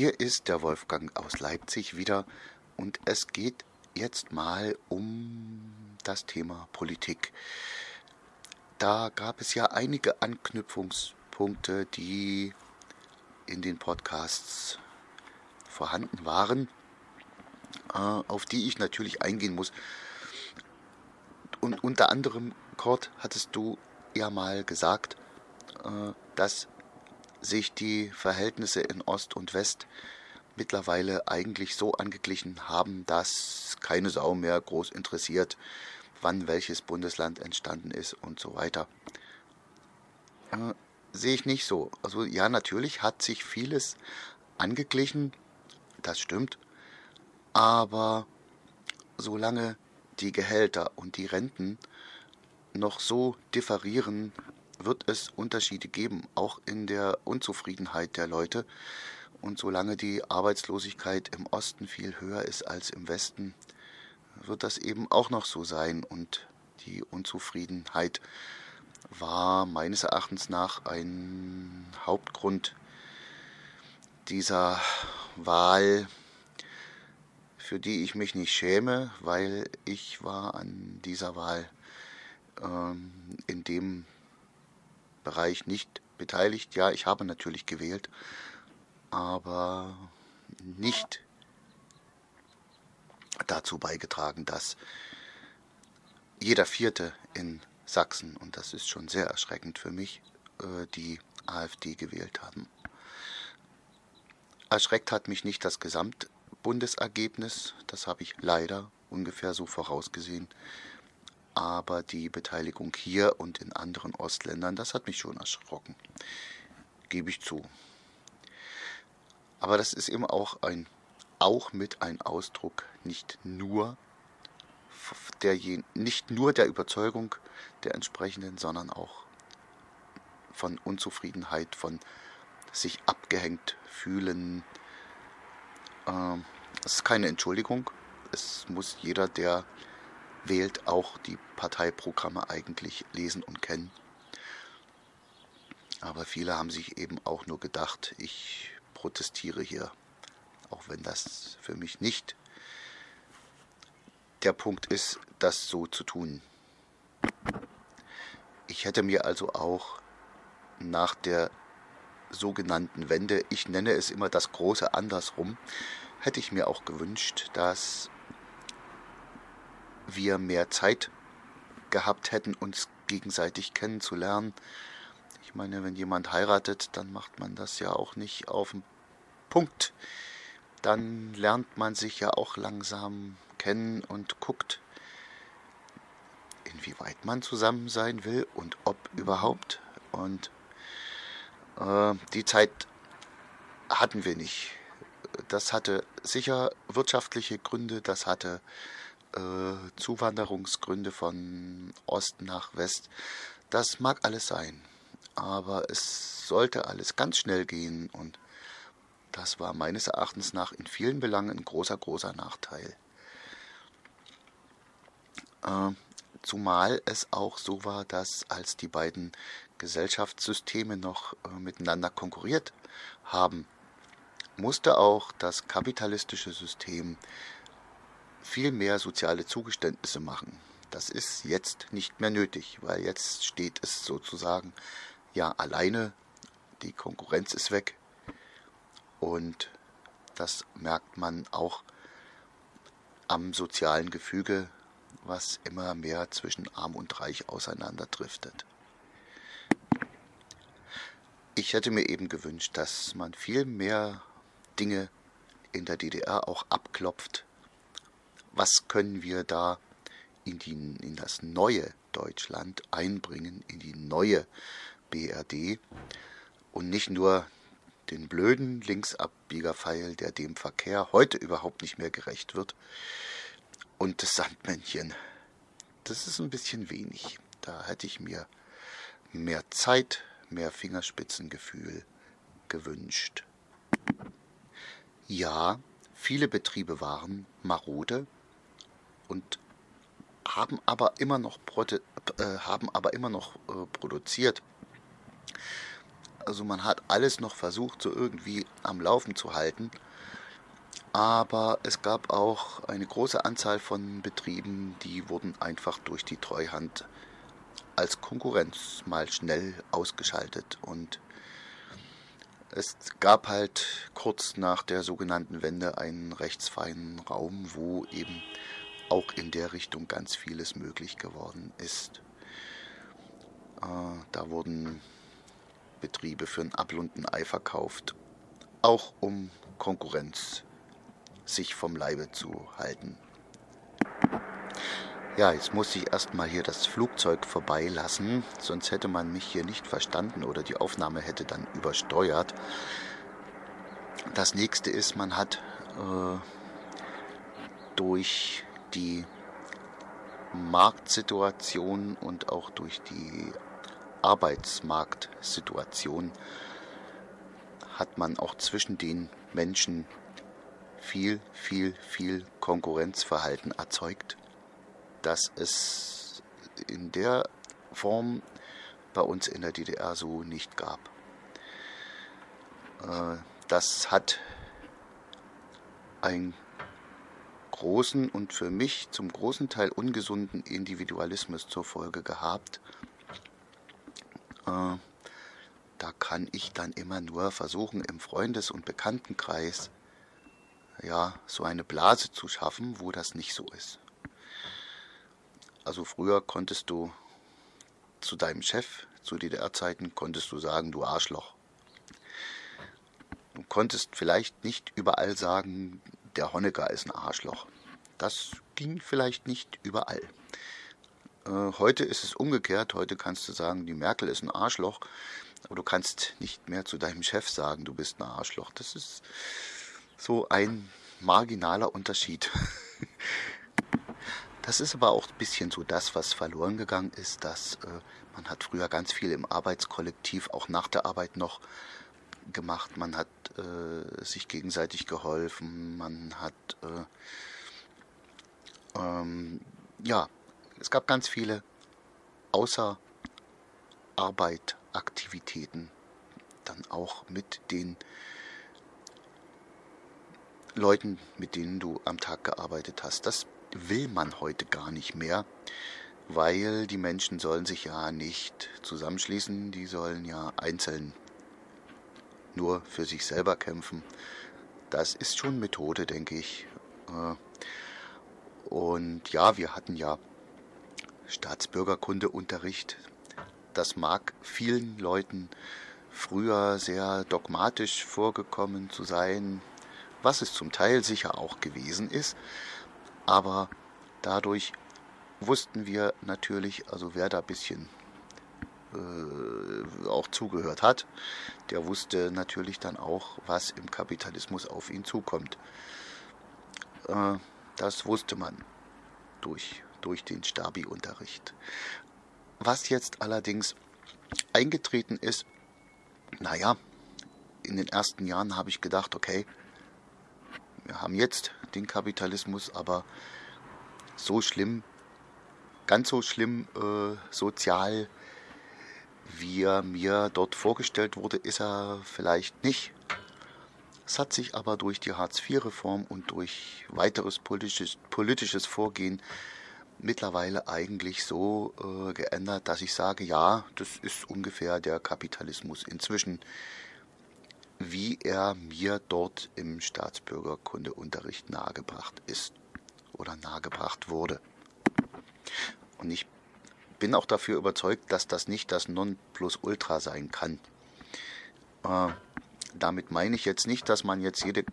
Hier ist der Wolfgang aus Leipzig wieder und es geht jetzt mal um das Thema Politik. Da gab es ja einige Anknüpfungspunkte, die in den Podcasts vorhanden waren, äh, auf die ich natürlich eingehen muss. Und unter anderem, Kurt, hattest du ja mal gesagt, äh, dass sich die Verhältnisse in Ost und West mittlerweile eigentlich so angeglichen haben, dass keine Sau mehr groß interessiert, wann welches Bundesland entstanden ist und so weiter. Äh, sehe ich nicht so. Also ja, natürlich hat sich vieles angeglichen, das stimmt, aber solange die Gehälter und die Renten noch so differieren, wird es Unterschiede geben, auch in der Unzufriedenheit der Leute. Und solange die Arbeitslosigkeit im Osten viel höher ist als im Westen, wird das eben auch noch so sein. Und die Unzufriedenheit war meines Erachtens nach ein Hauptgrund dieser Wahl, für die ich mich nicht schäme, weil ich war an dieser Wahl ähm, in dem Bereich nicht beteiligt. Ja, ich habe natürlich gewählt, aber nicht dazu beigetragen, dass jeder Vierte in Sachsen, und das ist schon sehr erschreckend für mich, äh, die AfD gewählt haben. Erschreckt hat mich nicht das Gesamtbundesergebnis, das habe ich leider ungefähr so vorausgesehen, aber die Beteiligung hier und in anderen Ostländern, das hat mich schon erschrocken. Gebe ich zu. Aber das ist eben auch ein auch mit ein Ausdruck nicht nur der nicht nur der Überzeugung der entsprechenden, sondern auch von Unzufriedenheit, von sich abgehängt fühlen. Ähm, das ist keine Entschuldigung. Es muss jeder, der wählt, auch die Parteiprogramme eigentlich lesen und kennen. Aber viele haben sich eben auch nur gedacht, ich protestiere hier, auch wenn das für mich nicht der Punkt ist, das so zu tun. Ich hätte mir also auch nach der sogenannten Wende, ich nenne es immer das große Andersrum, hätte ich mir auch gewünscht, dass wir mehr Zeit gehabt hätten, uns gegenseitig kennenzulernen. Ich meine, wenn jemand heiratet, dann macht man das ja auch nicht auf den Punkt. Dann lernt man sich ja auch langsam kennen und guckt, inwieweit man zusammen sein will und ob überhaupt. Und äh, die Zeit hatten wir nicht. Das hatte sicher wirtschaftliche Gründe, das hatte äh, Zuwanderungsgründe von Ost nach West. Das mag alles sein, aber es sollte alles ganz schnell gehen und das war meines Erachtens nach in vielen Belangen ein großer, großer Nachteil. Äh, zumal es auch so war, dass als die beiden Gesellschaftssysteme noch äh, miteinander konkurriert haben, musste auch das kapitalistische System viel mehr soziale Zugeständnisse machen. Das ist jetzt nicht mehr nötig, weil jetzt steht es sozusagen ja alleine, die Konkurrenz ist weg und das merkt man auch am sozialen Gefüge, was immer mehr zwischen arm und reich auseinanderdriftet. Ich hätte mir eben gewünscht, dass man viel mehr Dinge in der DDR auch abklopft, was können wir da in, die, in das neue Deutschland einbringen, in die neue BRD und nicht nur den blöden Linksabbiegerpfeil, der dem Verkehr heute überhaupt nicht mehr gerecht wird, und das Sandmännchen. Das ist ein bisschen wenig. Da hätte ich mir mehr Zeit, mehr Fingerspitzengefühl gewünscht. Ja, viele Betriebe waren marode, und haben aber immer noch, äh, haben aber immer noch äh, produziert. Also man hat alles noch versucht, so irgendwie am Laufen zu halten. Aber es gab auch eine große Anzahl von Betrieben, die wurden einfach durch die Treuhand als Konkurrenz mal schnell ausgeschaltet. Und es gab halt kurz nach der sogenannten Wende einen rechtsfreien Raum, wo eben auch in der Richtung ganz vieles möglich geworden ist. Äh, da wurden Betriebe für ein ein Ei verkauft, auch um Konkurrenz sich vom Leibe zu halten. Ja, jetzt muss ich erstmal hier das Flugzeug vorbeilassen, sonst hätte man mich hier nicht verstanden oder die Aufnahme hätte dann übersteuert. Das nächste ist, man hat äh, durch die Marktsituation und auch durch die Arbeitsmarktsituation hat man auch zwischen den Menschen viel, viel, viel Konkurrenzverhalten erzeugt, dass es in der Form bei uns in der DDR so nicht gab. Äh, das hat einen großen und für mich zum großen Teil ungesunden Individualismus zur Folge gehabt. Äh, da kann ich dann immer nur versuchen, im Freundes- und Bekanntenkreis ja, so eine Blase zu schaffen, wo das nicht so ist. Also früher konntest du zu deinem Chef, zu DDR-Zeiten, konntest du sagen, du Arschloch. Du konntest vielleicht nicht überall sagen, der Honecker ist ein Arschloch. Das ging vielleicht nicht überall. Äh, heute ist es umgekehrt. Heute kannst du sagen, die Merkel ist ein Arschloch. Aber du kannst nicht mehr zu deinem Chef sagen, du bist ein Arschloch. Das ist so ein marginaler Unterschied. Das ist aber auch ein bisschen so das, was verloren gegangen ist, dass äh, man hat früher ganz viel im Arbeitskollektiv, auch nach der Arbeit noch gemacht. Man hat äh, sich gegenseitig geholfen, man hat äh, ähm, ja, es gab ganz viele außer Arbeit Aktivitäten, dann auch mit den Leuten, mit denen du am Tag gearbeitet hast. Das will man heute gar nicht mehr, weil die Menschen sollen sich ja nicht zusammenschließen, die sollen ja einzeln nur für sich selber kämpfen. Das ist schon Methode, denke ich. Äh, und ja, wir hatten ja Staatsbürgerkundeunterricht. Das mag vielen Leuten früher sehr dogmatisch vorgekommen zu sein, was es zum Teil sicher auch gewesen ist, aber dadurch wussten wir natürlich, also wer da ein bisschen äh, auch zugehört hat, der wusste natürlich dann auch, was im Kapitalismus auf ihn zukommt. Äh, das wusste man durch, durch den Stabi-Unterricht. Was jetzt allerdings eingetreten ist, naja, in den ersten Jahren habe ich gedacht, okay, wir haben jetzt den Kapitalismus, aber so schlimm, ganz so schlimm äh, sozial, wie er mir dort vorgestellt wurde, ist er vielleicht nicht. Es hat sich aber durch die Hartz-IV-Reform und durch weiteres politisches, politisches Vorgehen mittlerweile eigentlich so äh, geändert, dass ich sage, ja, das ist ungefähr der Kapitalismus inzwischen wie er mir dort im Staatsbürgerkundeunterricht nahegebracht ist oder nahegebracht wurde. Und ich bin auch dafür überzeugt, dass das nicht das Nonplusultra sein kann. Äh, damit meine ich jetzt nicht, dass man jetzt jede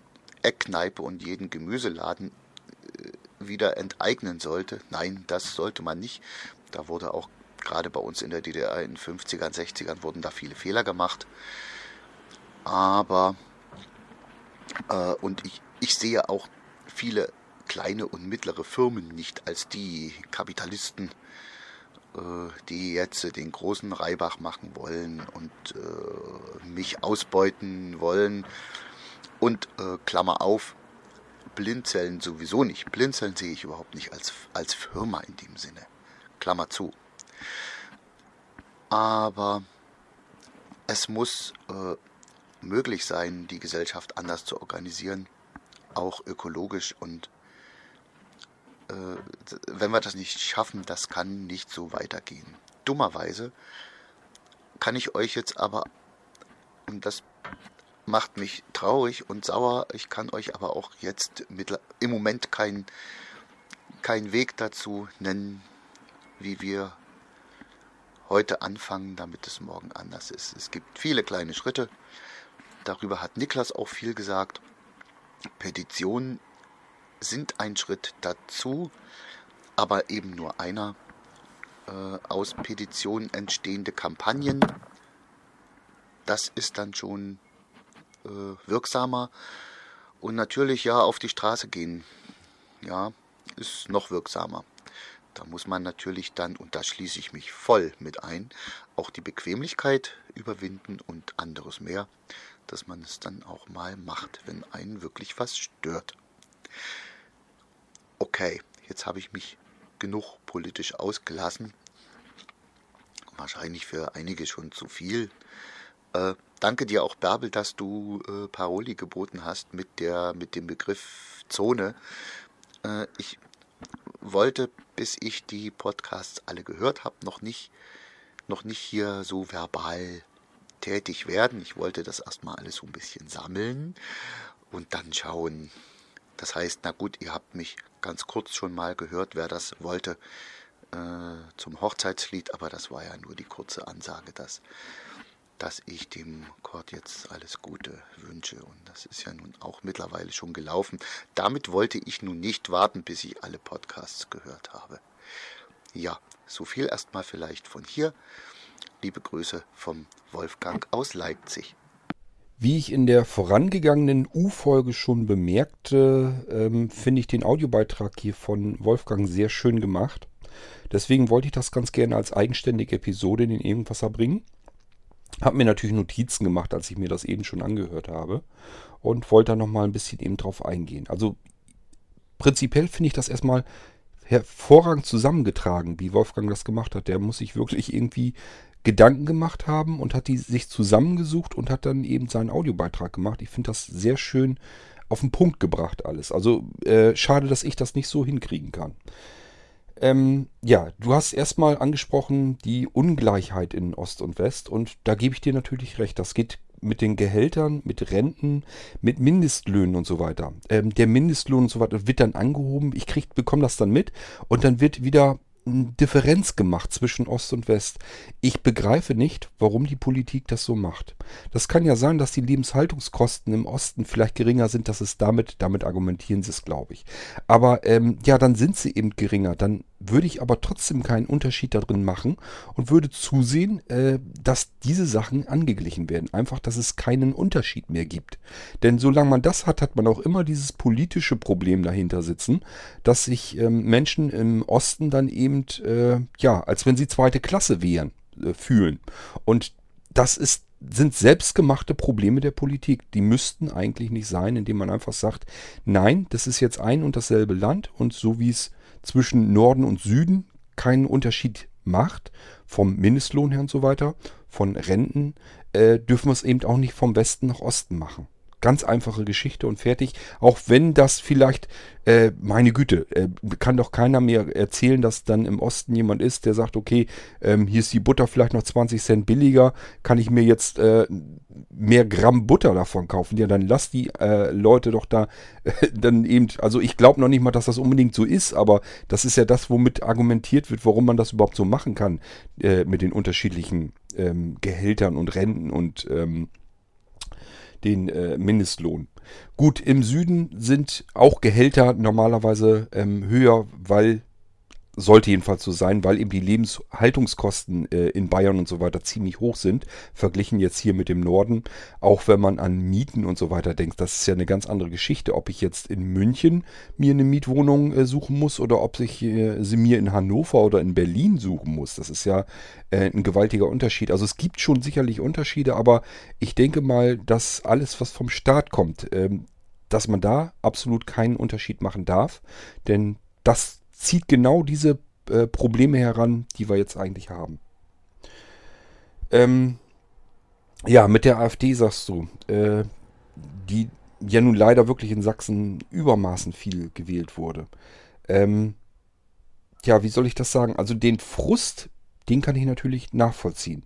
Eckkneipe und jeden Gemüseladen äh, wieder enteignen sollte. Nein, das sollte man nicht. Da wurde auch gerade bei uns in der DDR in den 50ern, 60ern wurden da viele Fehler gemacht aber äh, und ich, ich sehe auch viele kleine und mittlere Firmen nicht als die Kapitalisten, die jetzt den großen Reibach machen wollen und äh, mich ausbeuten wollen. Und äh, Klammer auf, Blinzeln sowieso nicht. Blinzeln sehe ich überhaupt nicht als, als Firma in dem Sinne. Klammer zu. Aber es muss äh, möglich sein, die Gesellschaft anders zu organisieren, auch ökologisch. Und äh, wenn wir das nicht schaffen, das kann nicht so weitergehen. Dummerweise kann ich euch jetzt aber, und das macht mich traurig und sauer, ich kann euch aber auch jetzt mit, im Moment keinen kein Weg dazu nennen, wie wir heute anfangen, damit es morgen anders ist. Es gibt viele kleine Schritte. Darüber hat Niklas auch viel gesagt. Petitionen sind ein Schritt dazu, aber eben nur einer. Äh, aus Petitionen entstehende Kampagnen, das ist dann schon äh, wirksamer. Und natürlich ja auf die Straße gehen, ja, ist noch wirksamer. Da muss man natürlich dann, und da schließe ich mich voll mit ein, auch die Bequemlichkeit überwinden und anderes mehr, dass man es dann auch mal macht, wenn einen wirklich was stört. Okay, jetzt habe ich mich genug politisch ausgelassen. Wahrscheinlich für einige schon zu viel. Äh, danke dir auch, Bärbel, dass du äh, Paroli geboten hast mit, der, mit dem Begriff Zone. Äh, ich wollte, bis ich die Podcasts alle gehört habe, noch nicht, noch nicht hier so verbal tätig werden. Ich wollte das erstmal alles so ein bisschen sammeln und dann schauen. Das heißt, na gut, ihr habt mich ganz kurz schon mal gehört, wer das wollte äh, zum Hochzeitslied, aber das war ja nur die kurze Ansage, dass dass ich dem Kord jetzt alles Gute wünsche. Und das ist ja nun auch mittlerweile schon gelaufen. Damit wollte ich nun nicht warten, bis ich alle Podcasts gehört habe. Ja, so viel erstmal vielleicht von hier. Liebe Grüße vom Wolfgang aus Leipzig. Wie ich in der vorangegangenen U-Folge schon bemerkte, ähm, finde ich den Audiobeitrag hier von Wolfgang sehr schön gemacht. Deswegen wollte ich das ganz gerne als eigenständige Episode in den Irgendwasser bringen. Habe mir natürlich Notizen gemacht, als ich mir das eben schon angehört habe. Und wollte da nochmal ein bisschen eben drauf eingehen. Also prinzipiell finde ich das erstmal hervorragend zusammengetragen, wie Wolfgang das gemacht hat. Der muss sich wirklich irgendwie Gedanken gemacht haben und hat die sich zusammengesucht und hat dann eben seinen Audiobeitrag gemacht. Ich finde das sehr schön auf den Punkt gebracht alles. Also äh, schade, dass ich das nicht so hinkriegen kann. Ähm, ja, du hast erstmal angesprochen die Ungleichheit in Ost und West und da gebe ich dir natürlich recht. Das geht mit den Gehältern, mit Renten, mit Mindestlöhnen und so weiter. Ähm, der Mindestlohn und so weiter wird dann angehoben. Ich krieg, bekomme das dann mit und dann wird wieder Differenz gemacht zwischen Ost und West. Ich begreife nicht, warum die Politik das so macht. Das kann ja sein, dass die Lebenshaltungskosten im Osten vielleicht geringer sind, dass es damit, damit argumentieren sie es, glaube ich. Aber ähm, ja, dann sind sie eben geringer. Dann würde ich aber trotzdem keinen Unterschied darin machen und würde zusehen, äh, dass diese Sachen angeglichen werden. Einfach, dass es keinen Unterschied mehr gibt. Denn solange man das hat, hat man auch immer dieses politische Problem dahinter sitzen, dass sich ähm, Menschen im Osten dann eben, äh, ja, als wenn sie zweite Klasse wären, äh, fühlen. Und das ist sind selbstgemachte Probleme der Politik. Die müssten eigentlich nicht sein, indem man einfach sagt, nein, das ist jetzt ein und dasselbe Land und so wie es zwischen Norden und Süden keinen Unterschied macht, vom Mindestlohn her und so weiter, von Renten, äh, dürfen wir es eben auch nicht vom Westen nach Osten machen. Ganz einfache Geschichte und fertig. Auch wenn das vielleicht, äh, meine Güte, äh, kann doch keiner mehr erzählen, dass dann im Osten jemand ist, der sagt, okay, ähm, hier ist die Butter vielleicht noch 20 Cent billiger, kann ich mir jetzt äh, mehr Gramm Butter davon kaufen. Ja, dann lass die äh, Leute doch da äh, dann eben, also ich glaube noch nicht mal, dass das unbedingt so ist, aber das ist ja das, womit argumentiert wird, warum man das überhaupt so machen kann äh, mit den unterschiedlichen ähm, Gehältern und Renten und ähm, den äh, Mindestlohn. Gut, im Süden sind auch Gehälter normalerweise ähm, höher, weil sollte jedenfalls so sein, weil eben die Lebenshaltungskosten äh, in Bayern und so weiter ziemlich hoch sind, verglichen jetzt hier mit dem Norden. Auch wenn man an Mieten und so weiter denkt, das ist ja eine ganz andere Geschichte, ob ich jetzt in München mir eine Mietwohnung äh, suchen muss oder ob ich äh, sie mir in Hannover oder in Berlin suchen muss. Das ist ja äh, ein gewaltiger Unterschied. Also es gibt schon sicherlich Unterschiede, aber ich denke mal, dass alles, was vom Staat kommt, ähm, dass man da absolut keinen Unterschied machen darf, denn das zieht genau diese äh, Probleme heran, die wir jetzt eigentlich haben. Ähm, Ja, mit der AfD sagst du, äh, die ja nun leider wirklich in Sachsen übermaßen viel gewählt wurde. Ähm, ja, wie soll ich das sagen? Also den Frust, den kann ich natürlich nachvollziehen.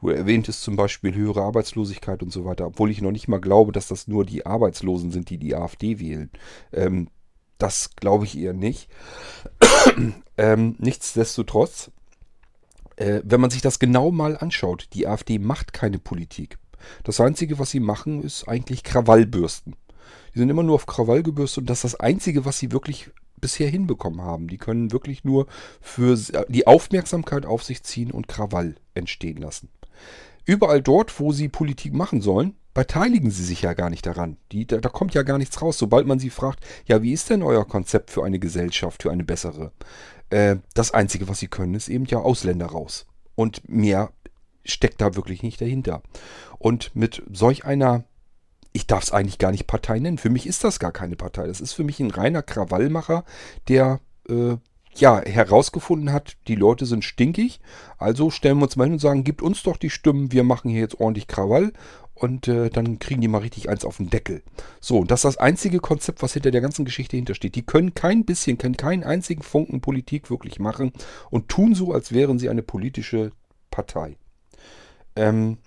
Du erwähntest zum Beispiel höhere Arbeitslosigkeit und so weiter, obwohl ich noch nicht mal glaube, dass das nur die Arbeitslosen sind, die die AfD wählen. Ähm, das glaube ich eher nicht. ähm, nichtsdestotrotz, äh, wenn man sich das genau mal anschaut, die AfD macht keine Politik. Das Einzige, was sie machen, ist eigentlich Krawallbürsten. Die sind immer nur auf Krawall gebürstet und das ist das Einzige, was sie wirklich bisher hinbekommen haben. Die können wirklich nur für die Aufmerksamkeit auf sich ziehen und Krawall entstehen lassen. Überall dort, wo sie Politik machen sollen, beteiligen sie sich ja gar nicht daran. Die, da, da, kommt ja gar nichts raus. Sobald man sie fragt, ja, wie ist denn euer Konzept für eine Gesellschaft, für eine bessere? Äh, das Einzige, was sie können, ist eben ja Ausländer raus. Und mehr steckt da wirklich nicht dahinter. Und mit solch einer, ich darf es eigentlich gar nicht Partei nennen. Für mich ist das gar keine Partei. Das ist für mich ein reiner Krawallmacher, der äh, ja, herausgefunden hat, die Leute sind stinkig, also stellen wir uns mal hin und sagen, gibt uns doch die Stimmen, wir machen hier jetzt ordentlich Krawall und äh, dann kriegen die mal richtig eins auf den Deckel. So, das ist das einzige Konzept, was hinter der ganzen Geschichte hintersteht. Die können kein bisschen, können keinen einzigen Funken Politik wirklich machen und tun so, als wären sie eine politische Partei. Ähm,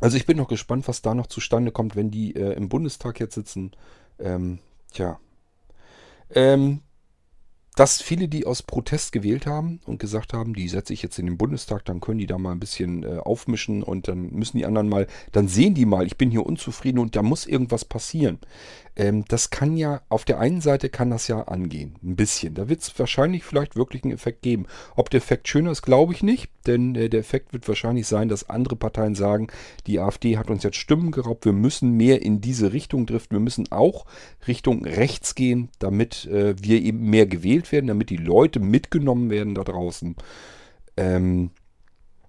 also ich bin noch gespannt, was da noch zustande kommt, wenn die äh, im Bundestag jetzt sitzen. Ähm, tja. Ähm, dass viele, die aus Protest gewählt haben und gesagt haben, die setze ich jetzt in den Bundestag, dann können die da mal ein bisschen äh, aufmischen und dann müssen die anderen mal, dann sehen die mal, ich bin hier unzufrieden und da muss irgendwas passieren. Ähm, das kann ja, auf der einen Seite kann das ja angehen, ein bisschen. Da wird es wahrscheinlich vielleicht wirklich einen Effekt geben. Ob der Effekt schöner ist, glaube ich nicht, denn äh, der Effekt wird wahrscheinlich sein, dass andere Parteien sagen, die AfD hat uns jetzt Stimmen geraubt, wir müssen mehr in diese Richtung driften, wir müssen auch Richtung rechts gehen, damit äh, wir eben mehr gewählt werden, damit die Leute mitgenommen werden da draußen. Ähm,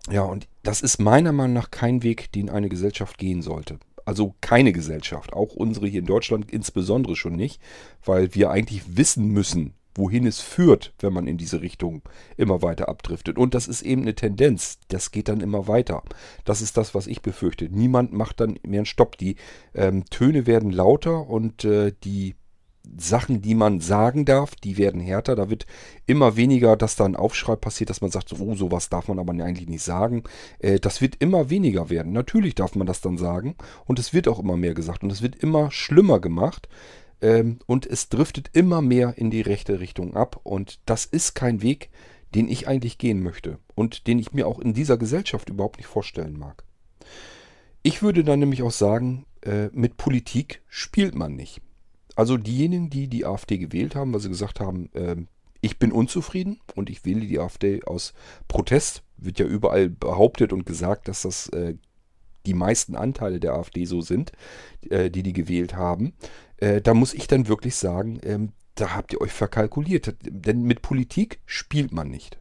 ja, und das ist meiner Meinung nach kein Weg, den eine Gesellschaft gehen sollte. Also keine Gesellschaft, auch unsere hier in Deutschland insbesondere schon nicht, weil wir eigentlich wissen müssen, wohin es führt, wenn man in diese Richtung immer weiter abdriftet. Und das ist eben eine Tendenz. Das geht dann immer weiter. Das ist das, was ich befürchte. Niemand macht dann mehr einen Stopp. Die ähm, Töne werden lauter und äh, die Sachen, die man sagen darf, die werden härter. Da wird immer weniger, dass da ein Aufschrei passiert, dass man sagt, oh, sowas darf man aber eigentlich nicht sagen. Äh, das wird immer weniger werden. Natürlich darf man das dann sagen und es wird auch immer mehr gesagt und es wird immer schlimmer gemacht. Ähm, und es driftet immer mehr in die rechte Richtung ab. Und das ist kein Weg, den ich eigentlich gehen möchte und den ich mir auch in dieser Gesellschaft überhaupt nicht vorstellen mag. Ich würde dann nämlich auch sagen, äh, mit Politik spielt man nicht. Also diejenigen, die die AfD gewählt haben, weil sie gesagt haben, äh, ich bin unzufrieden und ich wähle die AfD aus Protest, wird ja überall behauptet und gesagt, dass das äh, die meisten Anteile der AfD so sind, äh, die die gewählt haben. Äh, da muss ich dann wirklich sagen, ähm, da habt ihr euch verkalkuliert. Denn mit Politik spielt man nicht.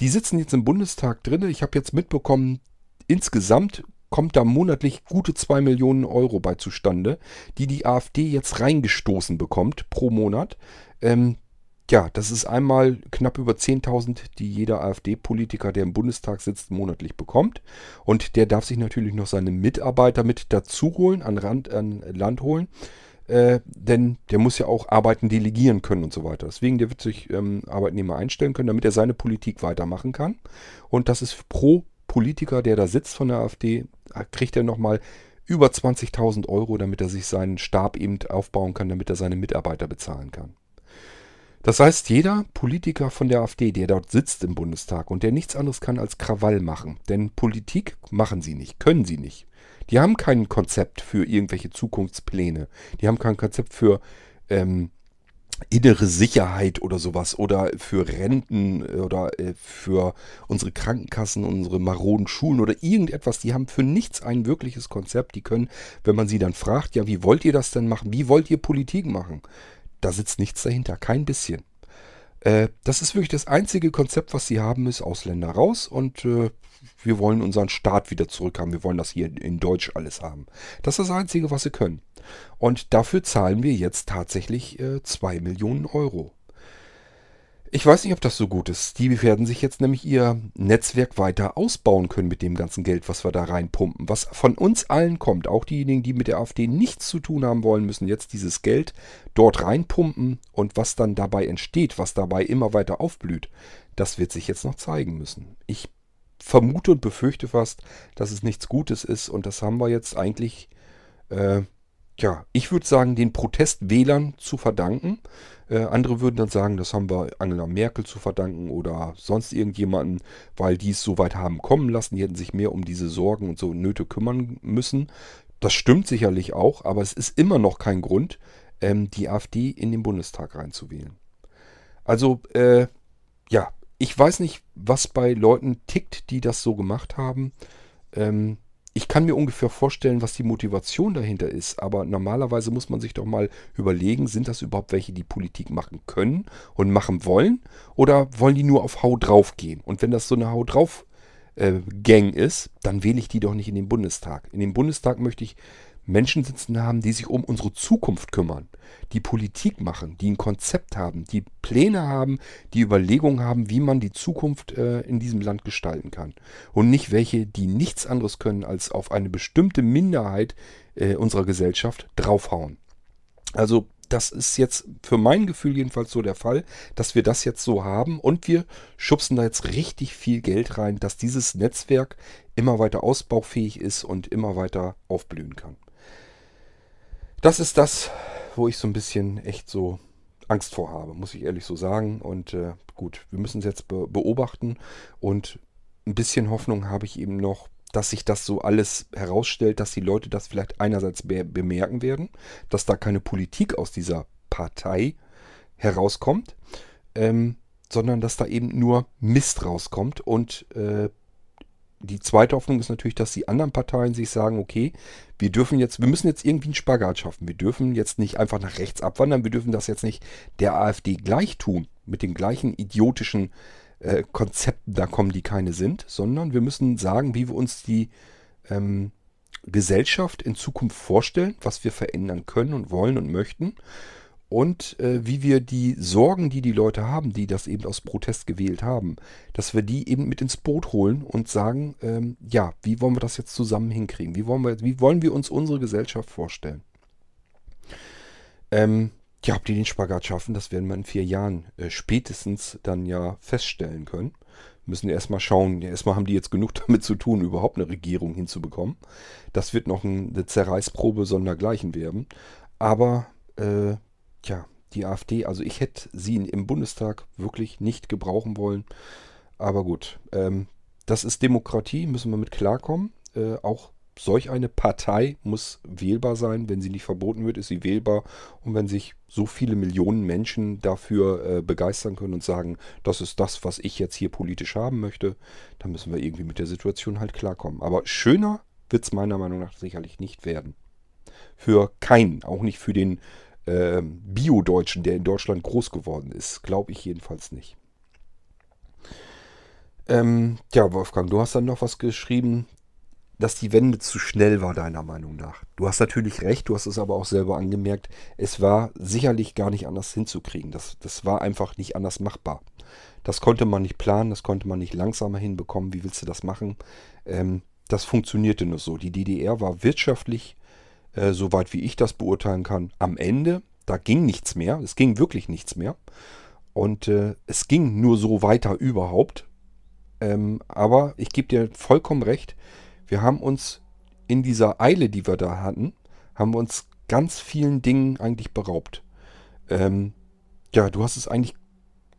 Die sitzen jetzt im Bundestag drin. Ich habe jetzt mitbekommen, insgesamt kommt da monatlich gute 2 Millionen Euro bei zustande, die die AfD jetzt reingestoßen bekommt pro Monat. Ähm, ja, das ist einmal knapp über 10.000, die jeder AfD-Politiker, der im Bundestag sitzt, monatlich bekommt. Und der darf sich natürlich noch seine Mitarbeiter mit dazu holen, an, Rand, an Land holen. Äh, denn der muss ja auch Arbeiten delegieren können und so weiter. Deswegen, der wird sich ähm, Arbeitnehmer einstellen können, damit er seine Politik weitermachen kann. Und das ist pro Politiker, der da sitzt von der AfD, kriegt er nochmal über 20.000 Euro, damit er sich seinen Stab eben aufbauen kann, damit er seine Mitarbeiter bezahlen kann. Das heißt, jeder Politiker von der AfD, der dort sitzt im Bundestag und der nichts anderes kann als Krawall machen, denn Politik machen sie nicht, können sie nicht. Die haben kein Konzept für irgendwelche Zukunftspläne. Die haben kein Konzept für ähm, innere Sicherheit oder sowas oder für Renten oder äh, für unsere Krankenkassen, unsere maroden Schulen oder irgendetwas. Die haben für nichts ein wirkliches Konzept. Die können, wenn man sie dann fragt, ja, wie wollt ihr das denn machen? Wie wollt ihr Politik machen? Da sitzt nichts dahinter, kein bisschen. Äh, das ist wirklich das einzige Konzept, was sie haben, ist Ausländer raus und äh, wir wollen unseren Staat wieder zurückhaben. Wir wollen das hier in Deutsch alles haben. Das ist das Einzige, was sie können. Und dafür zahlen wir jetzt tatsächlich 2 äh, Millionen Euro. Ich weiß nicht, ob das so gut ist. Die werden sich jetzt nämlich ihr Netzwerk weiter ausbauen können mit dem ganzen Geld, was wir da reinpumpen. Was von uns allen kommt. Auch diejenigen, die mit der AfD nichts zu tun haben wollen, müssen jetzt dieses Geld dort reinpumpen. Und was dann dabei entsteht, was dabei immer weiter aufblüht, das wird sich jetzt noch zeigen müssen. Ich vermute und befürchte fast, dass es nichts Gutes ist. Und das haben wir jetzt eigentlich, äh, ja, ich würde sagen, den Protestwählern zu verdanken. Äh, andere würden dann sagen, das haben wir Angela Merkel zu verdanken oder sonst irgendjemanden, weil die es so weit haben kommen lassen. Die hätten sich mehr um diese Sorgen und so Nöte kümmern müssen. Das stimmt sicherlich auch, aber es ist immer noch kein Grund, ähm, die AfD in den Bundestag reinzuwählen. Also, äh, ja, ich weiß nicht, was bei Leuten tickt, die das so gemacht haben. Ähm, ich kann mir ungefähr vorstellen, was die Motivation dahinter ist, aber normalerweise muss man sich doch mal überlegen, sind das überhaupt welche, die Politik machen können und machen wollen oder wollen die nur auf Hau drauf gehen? Und wenn das so eine Hau drauf äh, Gang ist, dann wähle ich die doch nicht in den Bundestag. In den Bundestag möchte ich Menschen sitzen haben, die sich um unsere Zukunft kümmern, die Politik machen, die ein Konzept haben, die Pläne haben, die Überlegungen haben, wie man die Zukunft äh, in diesem Land gestalten kann. Und nicht welche, die nichts anderes können, als auf eine bestimmte Minderheit äh, unserer Gesellschaft draufhauen. Also das ist jetzt für mein Gefühl jedenfalls so der Fall, dass wir das jetzt so haben und wir schubsen da jetzt richtig viel Geld rein, dass dieses Netzwerk immer weiter ausbaufähig ist und immer weiter aufblühen kann das ist das, wo ich so ein bisschen echt so Angst vor habe, muss ich ehrlich so sagen. Und äh, gut, wir müssen es jetzt be beobachten und ein bisschen Hoffnung habe ich eben noch, dass sich das so alles herausstellt, dass die Leute das vielleicht einerseits be bemerken werden, dass da keine Politik aus dieser Partei herauskommt, ähm, sondern dass da eben nur Mist rauskommt und äh, die zweite Hoffnung ist natürlich, dass die anderen Parteien sich sagen, okay, wir dürfen jetzt, wir müssen jetzt irgendwie einen Spagat schaffen. Wir dürfen jetzt nicht einfach nach rechts abwandern, wir dürfen das jetzt nicht der AfD gleich tun, mit den gleichen idiotischen äh, Konzepten da kommen, die keine sind, sondern wir müssen sagen, wie wir uns die ähm, Gesellschaft in Zukunft vorstellen, was wir verändern können und wollen und möchten und äh, wie wir die Sorgen, die die Leute haben, die das eben aus Protest gewählt haben, dass wir die eben mit ins Boot holen und sagen, ähm, ja, wie wollen wir das jetzt zusammen hinkriegen? Wie wollen wir, wie wollen wir uns unsere Gesellschaft vorstellen? Ähm, ja, ob die den Spagat schaffen, das werden wir in vier Jahren äh, spätestens dann ja feststellen können. Müssen erstmal schauen, erstmal haben die jetzt genug damit zu tun, überhaupt eine Regierung hinzubekommen. Das wird noch eine Zerreißprobe sondergleichen werden. Aber äh, Tja, die AfD, also ich hätte sie im Bundestag wirklich nicht gebrauchen wollen. Aber gut, ähm, das ist Demokratie, müssen wir mit klarkommen. Äh, auch solch eine Partei muss wählbar sein. Wenn sie nicht verboten wird, ist sie wählbar. Und wenn sich so viele Millionen Menschen dafür äh, begeistern können und sagen, das ist das, was ich jetzt hier politisch haben möchte, dann müssen wir irgendwie mit der Situation halt klarkommen. Aber schöner wird es meiner Meinung nach sicherlich nicht werden. Für keinen, auch nicht für den äh, Bio-Deutschen, der in Deutschland groß geworden ist. Glaube ich jedenfalls nicht. Ähm, ja, Wolfgang, du hast dann noch was geschrieben, dass die Wende zu schnell war, deiner Meinung nach. Du hast natürlich recht, du hast es aber auch selber angemerkt. Es war sicherlich gar nicht anders hinzukriegen. Das, das war einfach nicht anders machbar. Das konnte man nicht planen, das konnte man nicht langsamer hinbekommen. Wie willst du das machen? Ähm, das funktionierte nur so. Die DDR war wirtschaftlich äh, soweit wie ich das beurteilen kann, am Ende. Da ging nichts mehr. Es ging wirklich nichts mehr. Und äh, es ging nur so weiter überhaupt. Ähm, aber ich gebe dir vollkommen recht. Wir haben uns in dieser Eile, die wir da hatten, haben wir uns ganz vielen Dingen eigentlich beraubt. Ähm, ja, du hast es eigentlich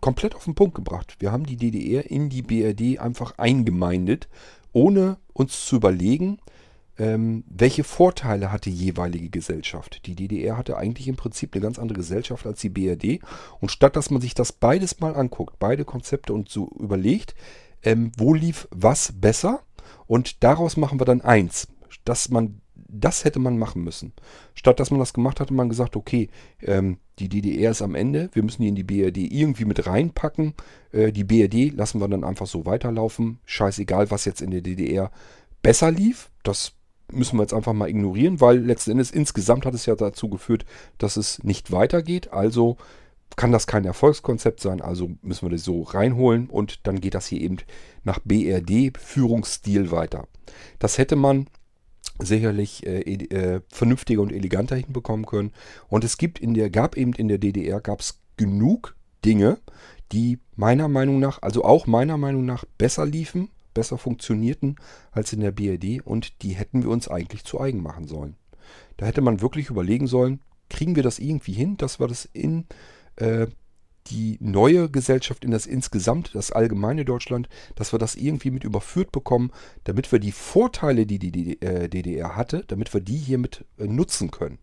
komplett auf den Punkt gebracht. Wir haben die DDR in die BRD einfach eingemeindet, ohne uns zu überlegen, ähm, welche Vorteile hat die jeweilige Gesellschaft? Die DDR hatte eigentlich im Prinzip eine ganz andere Gesellschaft als die BRD. Und statt dass man sich das beides mal anguckt, beide Konzepte und so überlegt, ähm, wo lief was besser und daraus machen wir dann eins, dass man das hätte man machen müssen. Statt dass man das gemacht hat, hat man gesagt, okay, ähm, die DDR ist am Ende, wir müssen die in die BRD irgendwie mit reinpacken. Äh, die BRD lassen wir dann einfach so weiterlaufen. Scheißegal, was jetzt in der DDR besser lief. Das müssen wir jetzt einfach mal ignorieren, weil letzten Endes insgesamt hat es ja dazu geführt, dass es nicht weitergeht. Also kann das kein Erfolgskonzept sein, also müssen wir das so reinholen und dann geht das hier eben nach BRD-Führungsstil weiter. Das hätte man sicherlich äh, äh, vernünftiger und eleganter hinbekommen können. Und es gibt in der, gab eben in der DDR gab es genug Dinge, die meiner Meinung nach, also auch meiner Meinung nach, besser liefen, besser funktionierten als in der BRD und die hätten wir uns eigentlich zu eigen machen sollen. Da hätte man wirklich überlegen sollen, kriegen wir das irgendwie hin, dass wir das in äh, die neue Gesellschaft, in das insgesamt, das allgemeine Deutschland, dass wir das irgendwie mit überführt bekommen, damit wir die Vorteile, die die DDR äh, hatte, damit wir die hiermit äh, nutzen können.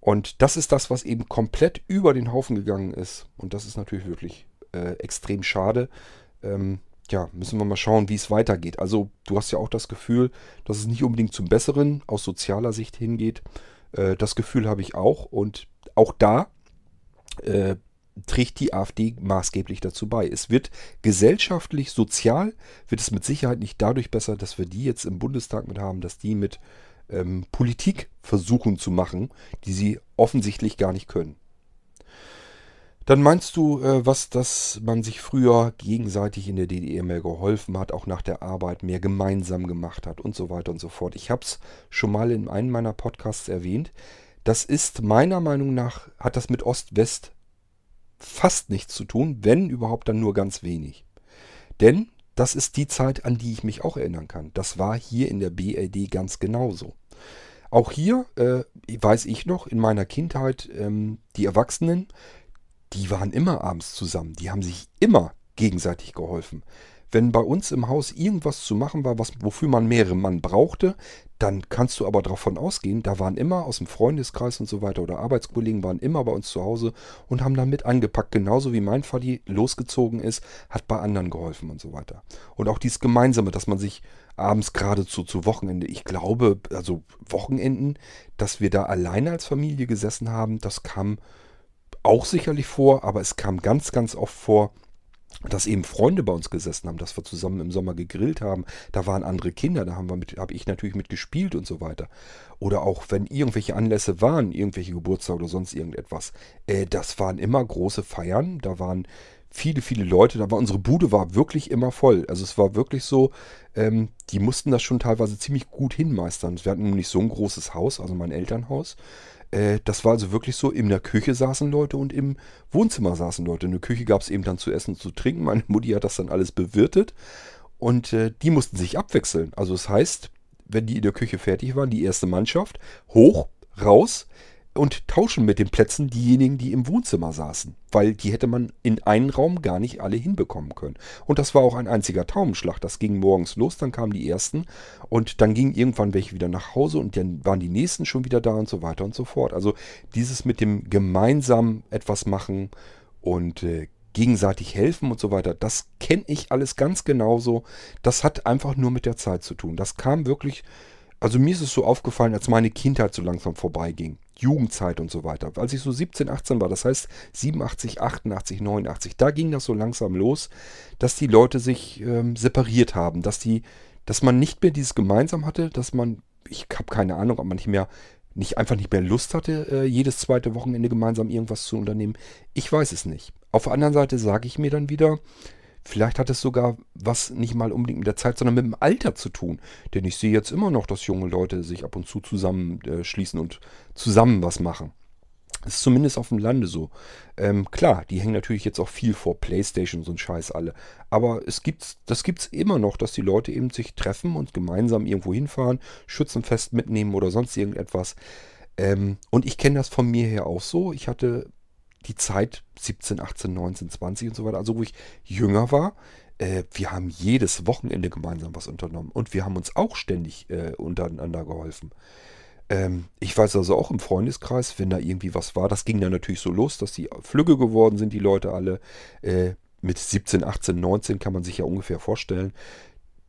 Und das ist das, was eben komplett über den Haufen gegangen ist. Und das ist natürlich wirklich äh, extrem schade. Ähm, ja, müssen wir mal schauen, wie es weitergeht. Also du hast ja auch das Gefühl, dass es nicht unbedingt zum Besseren aus sozialer Sicht hingeht. Äh, das Gefühl habe ich auch. Und auch da äh, trägt die AfD maßgeblich dazu bei. Es wird gesellschaftlich, sozial, wird es mit Sicherheit nicht dadurch besser, dass wir die jetzt im Bundestag mit haben, dass die mit ähm, Politik versuchen zu machen, die sie offensichtlich gar nicht können. Dann meinst du, äh, was, dass man sich früher gegenseitig in der DDR mehr geholfen hat, auch nach der Arbeit mehr gemeinsam gemacht hat und so weiter und so fort. Ich habe es schon mal in einem meiner Podcasts erwähnt. Das ist meiner Meinung nach, hat das mit Ost-West fast nichts zu tun, wenn überhaupt dann nur ganz wenig. Denn das ist die Zeit, an die ich mich auch erinnern kann. Das war hier in der BRD ganz genauso. Auch hier äh, weiß ich noch in meiner Kindheit, ähm, die Erwachsenen, die waren immer abends zusammen. Die haben sich immer gegenseitig geholfen. Wenn bei uns im Haus irgendwas zu machen war, was, wofür man mehrere Mann brauchte, dann kannst du aber davon ausgehen, da waren immer aus dem Freundeskreis und so weiter oder Arbeitskollegen waren immer bei uns zu Hause und haben dann mit angepackt, genauso wie mein Vati losgezogen ist, hat bei anderen geholfen und so weiter. Und auch dieses Gemeinsame, dass man sich abends geradezu zu Wochenende, ich glaube, also Wochenenden, dass wir da alleine als Familie gesessen haben, das kam auch sicherlich vor, aber es kam ganz, ganz oft vor, dass eben Freunde bei uns gesessen haben, dass wir zusammen im Sommer gegrillt haben. Da waren andere Kinder, da haben wir mit, habe ich natürlich mitgespielt und so weiter. Oder auch wenn irgendwelche Anlässe waren, irgendwelche Geburtstage oder sonst irgendetwas. Äh, das waren immer große Feiern. Da waren viele, viele Leute. Da war unsere Bude war wirklich immer voll. Also es war wirklich so, ähm, die mussten das schon teilweise ziemlich gut hinmeistern. Wir hatten nun nicht so ein großes Haus, also mein Elternhaus. Äh, das war also wirklich so, in der Küche saßen Leute und im Wohnzimmer saßen Leute. In der Küche gab es eben dann zu essen und zu trinken. Meine Mutti hat das dann alles bewirtet und äh, die mussten sich abwechseln. Also das heißt, wenn die in der Küche fertig waren, die erste Mannschaft, hoch, raus, und tauschen mit den Plätzen diejenigen, die im Wohnzimmer saßen, weil die hätte man in einen Raum gar nicht alle hinbekommen können. Und das war auch ein einziger Taubenschlag. Das ging morgens los, dann kamen die ersten und dann gingen irgendwann welche wieder nach Hause und dann waren die nächsten schon wieder da und so weiter und so fort. Also dieses mit dem gemeinsam etwas machen und äh, gegenseitig helfen und so weiter, das kenne ich alles ganz genauso. Das hat einfach nur mit der Zeit zu tun. Das kam wirklich, also mir ist es so aufgefallen, als meine Kindheit so langsam vorbeiging. Jugendzeit und so weiter. Als ich so 17, 18 war, das heißt 87, 88, 89, da ging das so langsam los, dass die Leute sich ähm, separiert haben, dass die, dass man nicht mehr dieses gemeinsam hatte, dass man, ich habe keine Ahnung, ob man nicht mehr nicht einfach nicht mehr Lust hatte, äh, jedes zweite Wochenende gemeinsam irgendwas zu unternehmen. Ich weiß es nicht. Auf der anderen Seite sage ich mir dann wieder, Vielleicht hat es sogar was nicht mal unbedingt mit der Zeit, sondern mit dem Alter zu tun. Denn ich sehe jetzt immer noch, dass junge Leute sich ab und zu zusammenschließen äh, und zusammen was machen. Das ist zumindest auf dem Lande so. Ähm, klar, die hängen natürlich jetzt auch viel vor Playstation und Scheiß alle. Aber es gibt's, das gibt es immer noch, dass die Leute eben sich treffen und gemeinsam irgendwo hinfahren, Schützenfest mitnehmen oder sonst irgendetwas. Ähm, und ich kenne das von mir her auch so. Ich hatte die Zeit 17, 18, 19, 20 und so weiter, also wo ich jünger war, äh, wir haben jedes Wochenende gemeinsam was unternommen und wir haben uns auch ständig äh, untereinander geholfen. Ähm, ich weiß also auch im Freundeskreis, wenn da irgendwie was war, das ging dann natürlich so los, dass die Flügge geworden sind, die Leute alle. Äh, mit 17, 18, 19 kann man sich ja ungefähr vorstellen,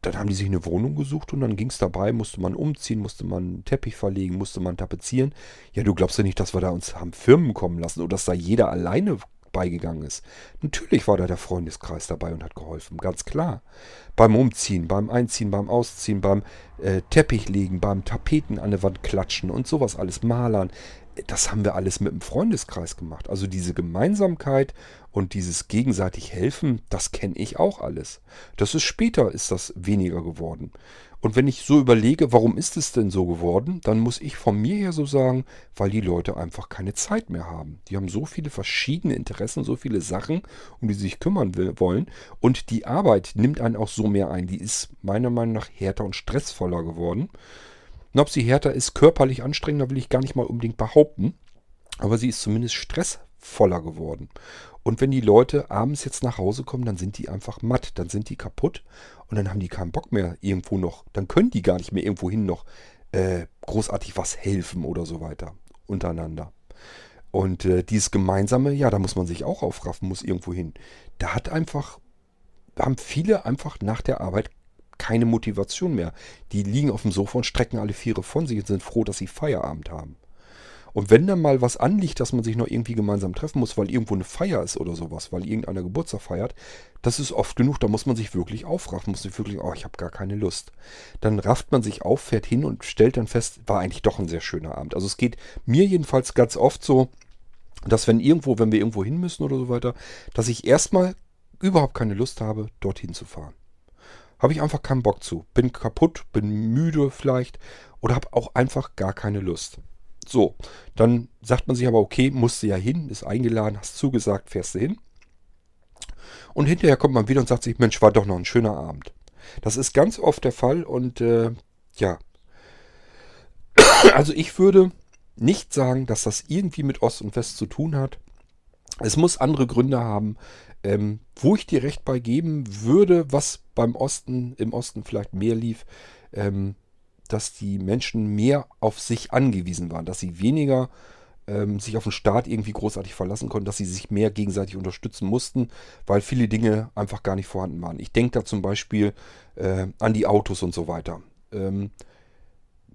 dann haben die sich eine Wohnung gesucht und dann ging es dabei, musste man umziehen, musste man einen Teppich verlegen, musste man tapezieren. Ja, du glaubst ja nicht, dass wir da uns haben Firmen kommen lassen oder dass da jeder alleine beigegangen ist. Natürlich war da der Freundeskreis dabei und hat geholfen, ganz klar. Beim Umziehen, beim Einziehen, beim Ausziehen, beim äh, Teppichlegen, beim Tapeten an der Wand klatschen und sowas alles, Malern. Das haben wir alles mit dem Freundeskreis gemacht. Also diese Gemeinsamkeit und dieses gegenseitig helfen, das kenne ich auch alles. Das ist später ist das weniger geworden. Und wenn ich so überlege, warum ist es denn so geworden, dann muss ich von mir her so sagen, weil die Leute einfach keine Zeit mehr haben. Die haben so viele verschiedene Interessen, so viele Sachen, um die sie sich kümmern will, wollen. Und die Arbeit nimmt einen auch so mehr ein. Die ist meiner Meinung nach härter und stressvoller geworden. Sie härter ist, körperlich anstrengender, will ich gar nicht mal unbedingt behaupten. Aber sie ist zumindest stressvoller geworden. Und wenn die Leute abends jetzt nach Hause kommen, dann sind die einfach matt, dann sind die kaputt und dann haben die keinen Bock mehr irgendwo noch, dann können die gar nicht mehr irgendwohin noch äh, großartig was helfen oder so weiter untereinander. Und äh, dieses Gemeinsame, ja, da muss man sich auch aufraffen, muss irgendwo hin. Da hat einfach, haben viele einfach nach der Arbeit keine Motivation mehr. Die liegen auf dem Sofa und strecken alle Viere von sich und sind froh, dass sie Feierabend haben. Und wenn dann mal was anliegt, dass man sich noch irgendwie gemeinsam treffen muss, weil irgendwo eine Feier ist oder sowas, weil irgendeiner Geburtstag feiert, das ist oft genug, da muss man sich wirklich aufraffen, muss sich wirklich, oh, ich habe gar keine Lust. Dann rafft man sich auf, fährt hin und stellt dann fest, war eigentlich doch ein sehr schöner Abend. Also es geht mir jedenfalls ganz oft so, dass wenn irgendwo, wenn wir irgendwo hin müssen oder so weiter, dass ich erstmal überhaupt keine Lust habe, dorthin zu fahren. Habe ich einfach keinen Bock zu. Bin kaputt, bin müde vielleicht oder habe auch einfach gar keine Lust. So, dann sagt man sich aber, okay, musst du ja hin, ist eingeladen, hast zugesagt, fährst du hin. Und hinterher kommt man wieder und sagt sich, Mensch, war doch noch ein schöner Abend. Das ist ganz oft der Fall und äh, ja. Also ich würde nicht sagen, dass das irgendwie mit Ost und West zu tun hat. Es muss andere Gründe haben, ähm, wo ich dir recht bei geben würde, was beim Osten, im Osten vielleicht mehr lief. Ähm, dass die Menschen mehr auf sich angewiesen waren, dass sie weniger ähm, sich auf den Staat irgendwie großartig verlassen konnten, dass sie sich mehr gegenseitig unterstützen mussten, weil viele Dinge einfach gar nicht vorhanden waren. Ich denke da zum Beispiel äh, an die Autos und so weiter. Ähm,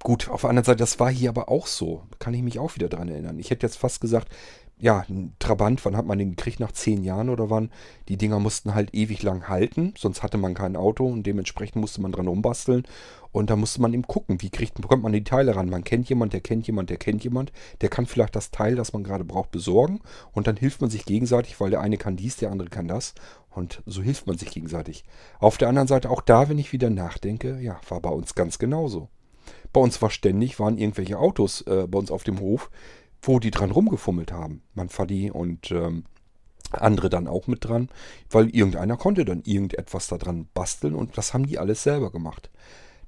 gut, auf der anderen Seite, das war hier aber auch so. Kann ich mich auch wieder daran erinnern. Ich hätte jetzt fast gesagt, ja, ein Trabant, wann hat man den gekriegt? Nach zehn Jahren oder wann? Die Dinger mussten halt ewig lang halten, sonst hatte man kein Auto und dementsprechend musste man dran rumbasteln. Und da musste man eben gucken, wie kriegt, bekommt man die Teile ran. Man kennt jemand, der kennt jemand, der kennt jemand. Der kann vielleicht das Teil, das man gerade braucht, besorgen. Und dann hilft man sich gegenseitig, weil der eine kann dies, der andere kann das. Und so hilft man sich gegenseitig. Auf der anderen Seite, auch da, wenn ich wieder nachdenke, ja, war bei uns ganz genauso. Bei uns war ständig, waren irgendwelche Autos äh, bei uns auf dem Hof, wo die dran rumgefummelt haben. Man Fadi und ähm, andere dann auch mit dran, weil irgendeiner konnte dann irgendetwas da dran basteln und das haben die alles selber gemacht.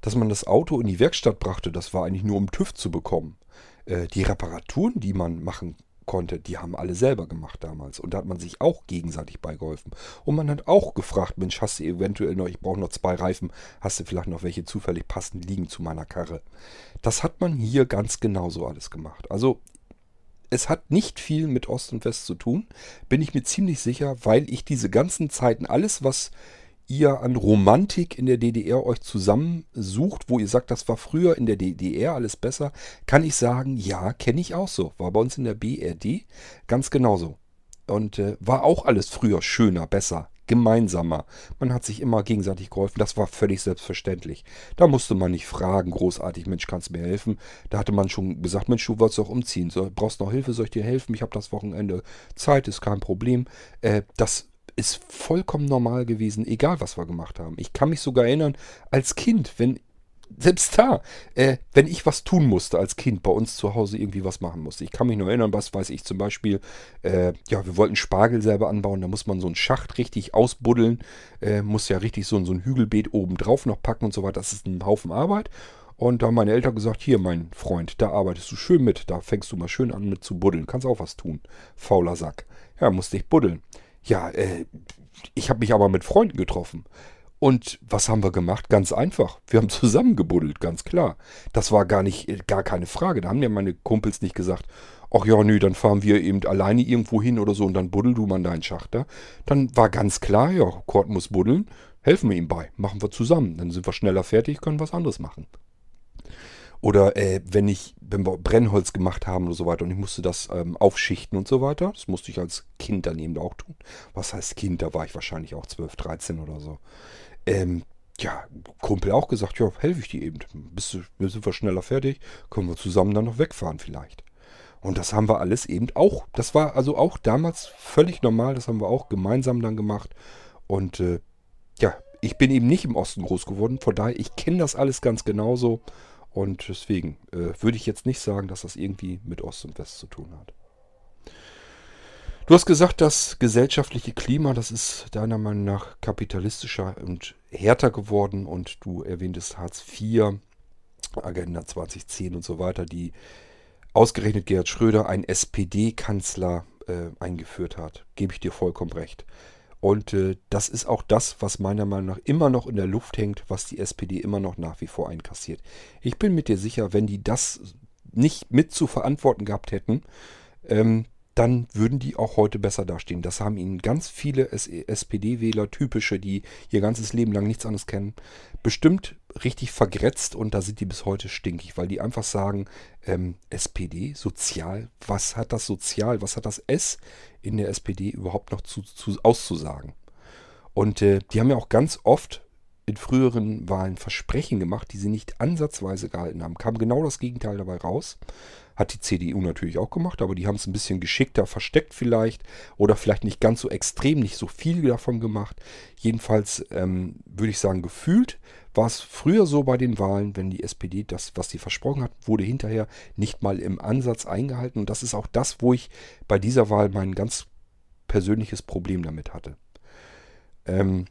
Dass man das Auto in die Werkstatt brachte, das war eigentlich nur um TÜV zu bekommen. Äh, die Reparaturen, die man machen konnte, die haben alle selber gemacht damals. Und da hat man sich auch gegenseitig beigeholfen. Und man hat auch gefragt, Mensch, hast du eventuell noch, ich brauche noch zwei Reifen, hast du vielleicht noch welche zufällig passend liegen zu meiner Karre? Das hat man hier ganz genauso alles gemacht. Also es hat nicht viel mit Ost und West zu tun, bin ich mir ziemlich sicher, weil ich diese ganzen Zeiten, alles, was ihr an Romantik in der DDR euch zusammensucht, wo ihr sagt, das war früher in der DDR alles besser, kann ich sagen, ja, kenne ich auch so. War bei uns in der BRD ganz genauso. Und äh, war auch alles früher schöner, besser gemeinsamer. Man hat sich immer gegenseitig geholfen. Das war völlig selbstverständlich. Da musste man nicht fragen, großartig, Mensch, kannst du mir helfen? Da hatte man schon gesagt, Mensch, du wolltest doch umziehen. So, brauchst noch Hilfe, soll ich dir helfen? Ich habe das Wochenende Zeit, ist kein Problem. Äh, das ist vollkommen normal gewesen, egal was wir gemacht haben. Ich kann mich sogar erinnern, als Kind, wenn selbst da, äh, wenn ich was tun musste als Kind, bei uns zu Hause irgendwie was machen musste. Ich kann mich nur erinnern, was weiß ich zum Beispiel, äh, ja, wir wollten Spargel selber anbauen, da muss man so einen Schacht richtig ausbuddeln, äh, muss ja richtig so, so ein Hügelbeet oben drauf noch packen und so weiter. Das ist ein Haufen Arbeit. Und da haben meine Eltern gesagt, hier mein Freund, da arbeitest du schön mit, da fängst du mal schön an mit zu buddeln, kannst auch was tun. Fauler Sack. Ja, musste ich buddeln. Ja, äh, ich habe mich aber mit Freunden getroffen. Und was haben wir gemacht? Ganz einfach. Wir haben zusammengebuddelt, ganz klar. Das war gar nicht, gar keine Frage. Da haben ja meine Kumpels nicht gesagt, ach ja, nö, dann fahren wir eben alleine irgendwo hin oder so und dann buddel du mal deinen Schachter. Dann war ganz klar, ja, Kurt muss buddeln, helfen wir ihm bei, machen wir zusammen. Dann sind wir schneller fertig, können was anderes machen. Oder äh, wenn ich, wenn wir Brennholz gemacht haben oder so weiter und ich musste das ähm, aufschichten und so weiter, das musste ich als Kind daneben auch tun. Was heißt Kind? Da war ich wahrscheinlich auch 12, 13 oder so. Ähm, ja, Kumpel auch gesagt, ja, helfe ich dir eben. Bist du, sind wir schneller fertig, können wir zusammen dann noch wegfahren vielleicht. Und das haben wir alles eben auch. Das war also auch damals völlig normal. Das haben wir auch gemeinsam dann gemacht. Und äh, ja, ich bin eben nicht im Osten groß geworden. Von daher, ich kenne das alles ganz genauso. Und deswegen äh, würde ich jetzt nicht sagen, dass das irgendwie mit Ost und West zu tun hat. Du hast gesagt, das gesellschaftliche Klima, das ist deiner Meinung nach kapitalistischer und härter geworden und du erwähntest Hartz IV, Agenda 2010 und so weiter, die ausgerechnet Gerhard Schröder, ein SPD-Kanzler, äh, eingeführt hat. Gebe ich dir vollkommen recht. Und äh, das ist auch das, was meiner Meinung nach immer noch in der Luft hängt, was die SPD immer noch nach wie vor einkassiert. Ich bin mit dir sicher, wenn die das nicht mit zu verantworten gehabt hätten, ähm, dann würden die auch heute besser dastehen. Das haben ihnen ganz viele SPD-Wähler, typische, die ihr ganzes Leben lang nichts anderes kennen, bestimmt richtig vergrätzt und da sind die bis heute stinkig, weil die einfach sagen, ähm, SPD, sozial, was hat das sozial, was hat das S in der SPD überhaupt noch zu, zu auszusagen? Und äh, die haben ja auch ganz oft in früheren Wahlen Versprechen gemacht, die sie nicht ansatzweise gehalten haben. Kam genau das Gegenteil dabei raus. Hat die CDU natürlich auch gemacht, aber die haben es ein bisschen geschickter versteckt vielleicht oder vielleicht nicht ganz so extrem, nicht so viel davon gemacht. Jedenfalls ähm, würde ich sagen, gefühlt war es früher so bei den Wahlen, wenn die SPD das, was sie versprochen hat, wurde hinterher nicht mal im Ansatz eingehalten. Und das ist auch das, wo ich bei dieser Wahl mein ganz persönliches Problem damit hatte. Ähm,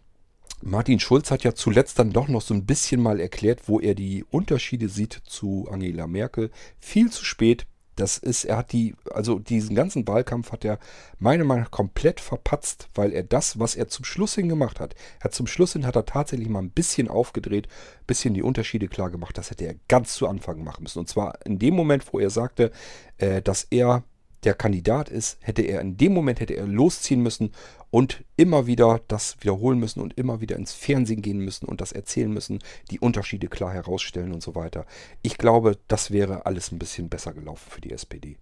Martin Schulz hat ja zuletzt dann doch noch so ein bisschen mal erklärt, wo er die Unterschiede sieht zu Angela Merkel. Viel zu spät. Das ist, er hat die, also diesen ganzen Wahlkampf hat er meiner Meinung nach komplett verpatzt, weil er das, was er zum Schluss hin gemacht hat, hat zum Schluss hin hat er tatsächlich mal ein bisschen aufgedreht, ein bisschen die Unterschiede klar gemacht. Das hätte er ganz zu Anfang machen müssen. Und zwar in dem Moment, wo er sagte, äh, dass er der Kandidat ist, hätte er in dem Moment hätte er losziehen müssen und immer wieder das wiederholen müssen und immer wieder ins Fernsehen gehen müssen und das erzählen müssen, die Unterschiede klar herausstellen und so weiter. Ich glaube, das wäre alles ein bisschen besser gelaufen für die SPD.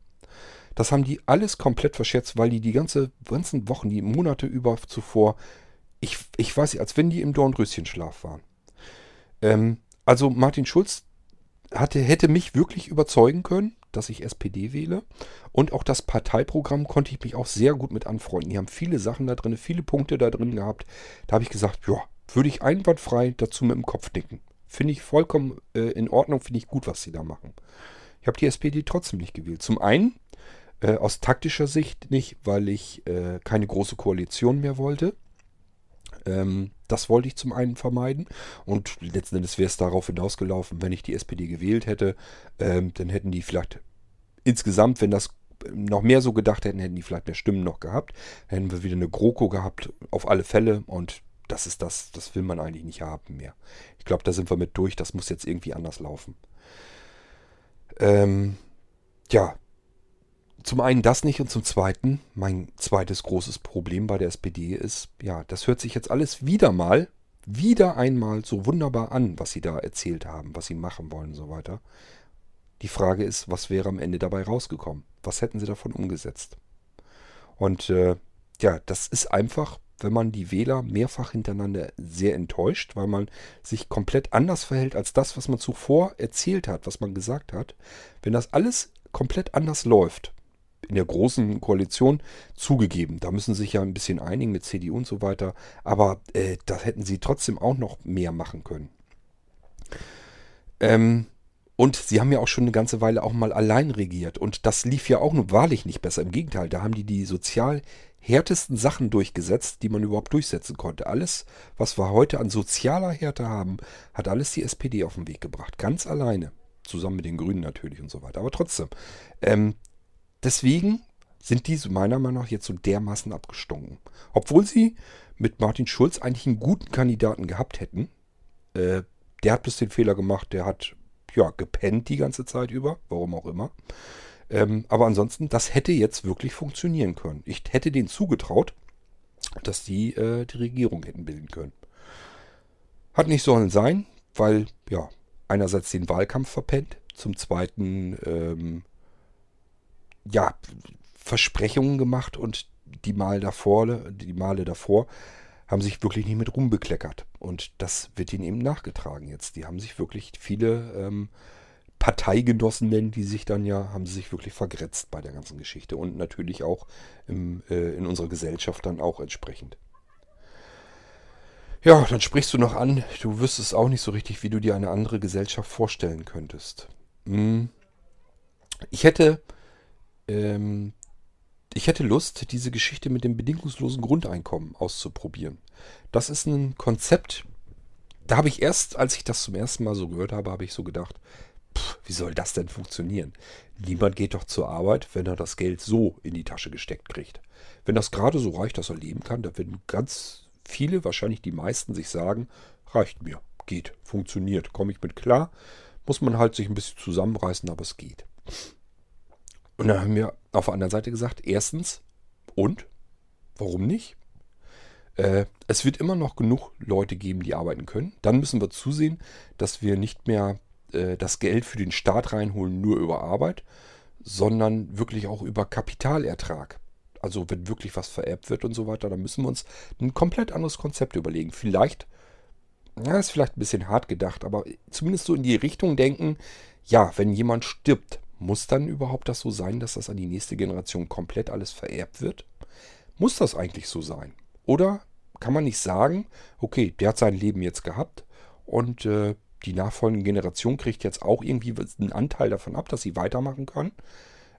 Das haben die alles komplett verschätzt, weil die die ganze, ganzen Wochen, die Monate über zuvor, ich, ich weiß nicht, als wenn die im Dornröschenschlaf waren. Ähm, also Martin Schulz hatte, hätte mich wirklich überzeugen können dass ich SPD wähle. Und auch das Parteiprogramm konnte ich mich auch sehr gut mit anfreunden. Die haben viele Sachen da drin, viele Punkte da drin gehabt. Da habe ich gesagt, ja, würde ich einwandfrei dazu mit dem Kopf nicken. Finde ich vollkommen äh, in Ordnung, finde ich gut, was sie da machen. Ich habe die SPD trotzdem nicht gewählt. Zum einen äh, aus taktischer Sicht nicht, weil ich äh, keine große Koalition mehr wollte. Ähm, das wollte ich zum einen vermeiden. Und letzten Endes wäre es darauf hinausgelaufen, wenn ich die SPD gewählt hätte, ähm, dann hätten die vielleicht insgesamt, wenn das noch mehr so gedacht hätten, hätten die vielleicht mehr Stimmen noch gehabt. Dann hätten wir wieder eine GroKo gehabt, auf alle Fälle. Und das ist das, das will man eigentlich nicht haben mehr. Ich glaube, da sind wir mit durch. Das muss jetzt irgendwie anders laufen. Ähm, ja, zum einen das nicht und zum zweiten, mein zweites großes Problem bei der SPD ist, ja, das hört sich jetzt alles wieder mal, wieder einmal so wunderbar an, was sie da erzählt haben, was sie machen wollen und so weiter. Die Frage ist, was wäre am Ende dabei rausgekommen? Was hätten sie davon umgesetzt? Und äh, ja, das ist einfach, wenn man die Wähler mehrfach hintereinander sehr enttäuscht, weil man sich komplett anders verhält als das, was man zuvor erzählt hat, was man gesagt hat. Wenn das alles komplett anders läuft, in der großen Koalition zugegeben. Da müssen sie sich ja ein bisschen einigen mit CDU und so weiter. Aber äh, da hätten sie trotzdem auch noch mehr machen können. Ähm, und sie haben ja auch schon eine ganze Weile auch mal allein regiert. Und das lief ja auch nur wahrlich nicht besser. Im Gegenteil, da haben die die sozial härtesten Sachen durchgesetzt, die man überhaupt durchsetzen konnte. Alles, was wir heute an sozialer Härte haben, hat alles die SPD auf den Weg gebracht. Ganz alleine. Zusammen mit den Grünen natürlich und so weiter. Aber trotzdem, ähm, Deswegen sind diese meiner Meinung nach jetzt so dermaßen abgestunken. Obwohl sie mit Martin Schulz eigentlich einen guten Kandidaten gehabt hätten. Äh, der hat bloß den Fehler gemacht, der hat ja gepennt die ganze Zeit über, warum auch immer. Ähm, aber ansonsten, das hätte jetzt wirklich funktionieren können. Ich hätte denen zugetraut, dass die äh, die Regierung hätten bilden können. Hat nicht sollen sein, weil ja einerseits den Wahlkampf verpennt, zum zweiten ähm, ja, Versprechungen gemacht und die Mal davor, die Male davor haben sich wirklich nicht mit Ruhm bekleckert. Und das wird ihnen eben nachgetragen jetzt. Die haben sich wirklich viele ähm, Parteigenossen nennen die sich dann ja, haben sie sich wirklich vergrätzt bei der ganzen Geschichte und natürlich auch im, äh, in unserer Gesellschaft dann auch entsprechend. Ja, dann sprichst du noch an, du wüsstest auch nicht so richtig, wie du dir eine andere Gesellschaft vorstellen könntest. Hm. Ich hätte, ähm, ich hätte Lust, diese Geschichte mit dem bedingungslosen Grundeinkommen auszuprobieren. Das ist ein Konzept, da habe ich erst, als ich das zum ersten Mal so gehört habe, habe ich so gedacht, pff, wie soll das denn funktionieren? Niemand geht doch zur Arbeit, wenn er das Geld so in die Tasche gesteckt kriegt. Wenn das gerade so reicht, dass er leben kann, dann werden ganz viele, wahrscheinlich die meisten, sich sagen, reicht mir, geht, funktioniert, komme ich mit klar. Muss man halt sich ein bisschen zusammenreißen, aber es geht. Und dann haben wir auf der anderen Seite gesagt, erstens, und? Warum nicht? Äh, es wird immer noch genug Leute geben, die arbeiten können. Dann müssen wir zusehen, dass wir nicht mehr äh, das Geld für den Staat reinholen, nur über Arbeit, sondern wirklich auch über Kapitalertrag. Also wenn wirklich was vererbt wird und so weiter, dann müssen wir uns ein komplett anderes Konzept überlegen. Vielleicht, ja, ist vielleicht ein bisschen hart gedacht, aber zumindest so in die Richtung denken, ja, wenn jemand stirbt, muss dann überhaupt das so sein, dass das an die nächste Generation komplett alles vererbt wird? Muss das eigentlich so sein? Oder kann man nicht sagen, okay, der hat sein Leben jetzt gehabt und äh, die nachfolgende Generation kriegt jetzt auch irgendwie einen Anteil davon ab, dass sie weitermachen kann.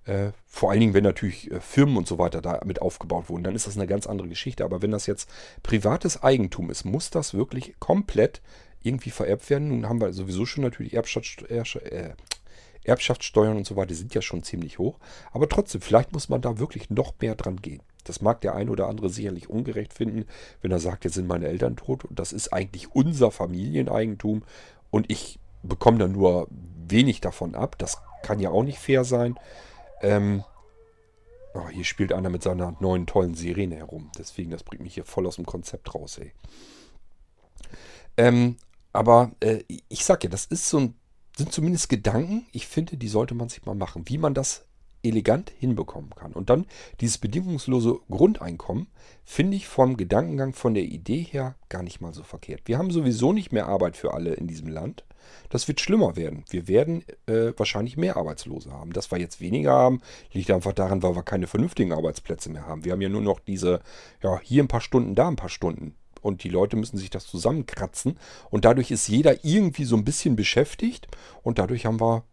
Äh, vor allen Dingen, wenn natürlich äh, Firmen und so weiter damit aufgebaut wurden, dann ist das eine ganz andere Geschichte. Aber wenn das jetzt privates Eigentum ist, muss das wirklich komplett irgendwie vererbt werden. Nun haben wir sowieso schon natürlich Erbschaftssteuer, äh, Erbschaftssteuern und so weiter, sind ja schon ziemlich hoch. Aber trotzdem, vielleicht muss man da wirklich noch mehr dran gehen. Das mag der ein oder andere sicherlich ungerecht finden, wenn er sagt, jetzt sind meine Eltern tot und das ist eigentlich unser Familieneigentum und ich bekomme da nur wenig davon ab. Das kann ja auch nicht fair sein. Ähm, oh, hier spielt einer mit seiner neuen tollen Sirene herum. Deswegen, das bringt mich hier voll aus dem Konzept raus, ey. Ähm, aber äh, ich sag ja, das ist so ein, sind zumindest Gedanken. Ich finde, die sollte man sich mal machen. Wie man das elegant hinbekommen kann. Und dann dieses bedingungslose Grundeinkommen finde ich vom Gedankengang, von der Idee her gar nicht mal so verkehrt. Wir haben sowieso nicht mehr Arbeit für alle in diesem Land. Das wird schlimmer werden. Wir werden äh, wahrscheinlich mehr Arbeitslose haben. Dass wir jetzt weniger haben, liegt einfach daran, weil wir keine vernünftigen Arbeitsplätze mehr haben. Wir haben ja nur noch diese, ja, hier ein paar Stunden, da ein paar Stunden. Und die Leute müssen sich das zusammenkratzen. Und dadurch ist jeder irgendwie so ein bisschen beschäftigt. Und dadurch haben wir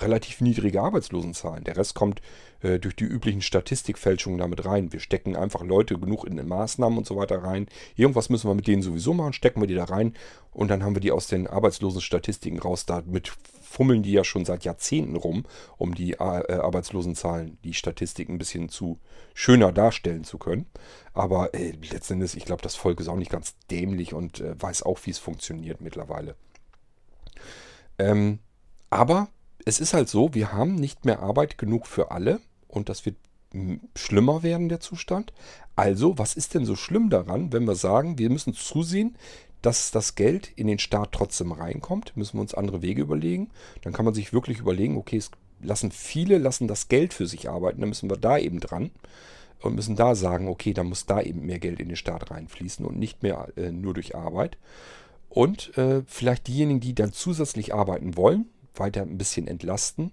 relativ niedrige Arbeitslosenzahlen. Der Rest kommt äh, durch die üblichen Statistikfälschungen damit rein. Wir stecken einfach Leute genug in den Maßnahmen und so weiter rein. Irgendwas müssen wir mit denen sowieso machen, stecken wir die da rein und dann haben wir die aus den Arbeitslosenstatistiken raus. Damit fummeln die ja schon seit Jahrzehnten rum, um die äh, Arbeitslosenzahlen, die Statistiken ein bisschen zu schöner darstellen zu können. Aber äh, letztendlich, ich glaube, das Volk ist auch nicht ganz dämlich und äh, weiß auch, wie es funktioniert mittlerweile. Ähm, aber es ist halt so, wir haben nicht mehr Arbeit genug für alle und das wird schlimmer werden, der Zustand. Also, was ist denn so schlimm daran, wenn wir sagen, wir müssen zusehen, dass das Geld in den Staat trotzdem reinkommt, müssen wir uns andere Wege überlegen. Dann kann man sich wirklich überlegen, okay, es lassen viele lassen das Geld für sich arbeiten, dann müssen wir da eben dran und müssen da sagen, okay, dann muss da eben mehr Geld in den Staat reinfließen und nicht mehr äh, nur durch Arbeit. Und äh, vielleicht diejenigen, die dann zusätzlich arbeiten wollen, weiter ein bisschen entlasten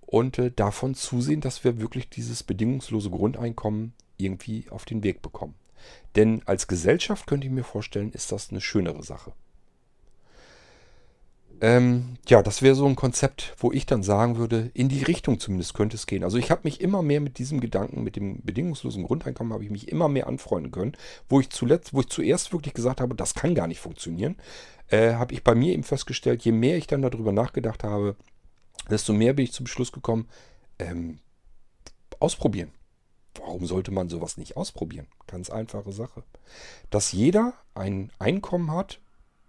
und äh, davon zusehen, dass wir wirklich dieses bedingungslose Grundeinkommen irgendwie auf den Weg bekommen. Denn als Gesellschaft könnte ich mir vorstellen, ist das eine schönere Sache. Ähm, ja, das wäre so ein Konzept, wo ich dann sagen würde, in die Richtung zumindest könnte es gehen. Also ich habe mich immer mehr mit diesem Gedanken, mit dem bedingungslosen Grundeinkommen, habe ich mich immer mehr anfreunden können. Wo ich zuletzt, wo ich zuerst wirklich gesagt habe, das kann gar nicht funktionieren, äh, habe ich bei mir eben festgestellt, je mehr ich dann darüber nachgedacht habe, desto mehr bin ich zum Schluss gekommen, ähm, ausprobieren. Warum sollte man sowas nicht ausprobieren? Ganz einfache Sache. Dass jeder ein Einkommen hat,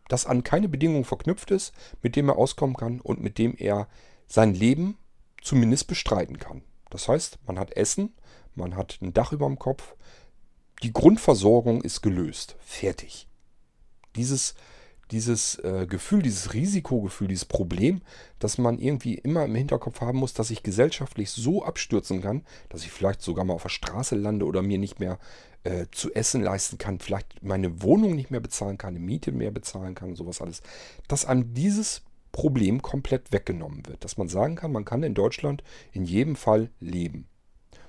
das an keine Bedingungen verknüpft ist, mit dem er auskommen kann und mit dem er sein Leben zumindest bestreiten kann. Das heißt, man hat Essen, man hat ein Dach über dem Kopf, die Grundversorgung ist gelöst. Fertig. Dieses dieses äh, Gefühl, dieses Risikogefühl, dieses Problem, dass man irgendwie immer im Hinterkopf haben muss, dass ich gesellschaftlich so abstürzen kann, dass ich vielleicht sogar mal auf der Straße lande oder mir nicht mehr äh, zu essen leisten kann, vielleicht meine Wohnung nicht mehr bezahlen kann, eine Miete mehr bezahlen kann, sowas alles. Dass einem dieses Problem komplett weggenommen wird. Dass man sagen kann, man kann in Deutschland in jedem Fall leben.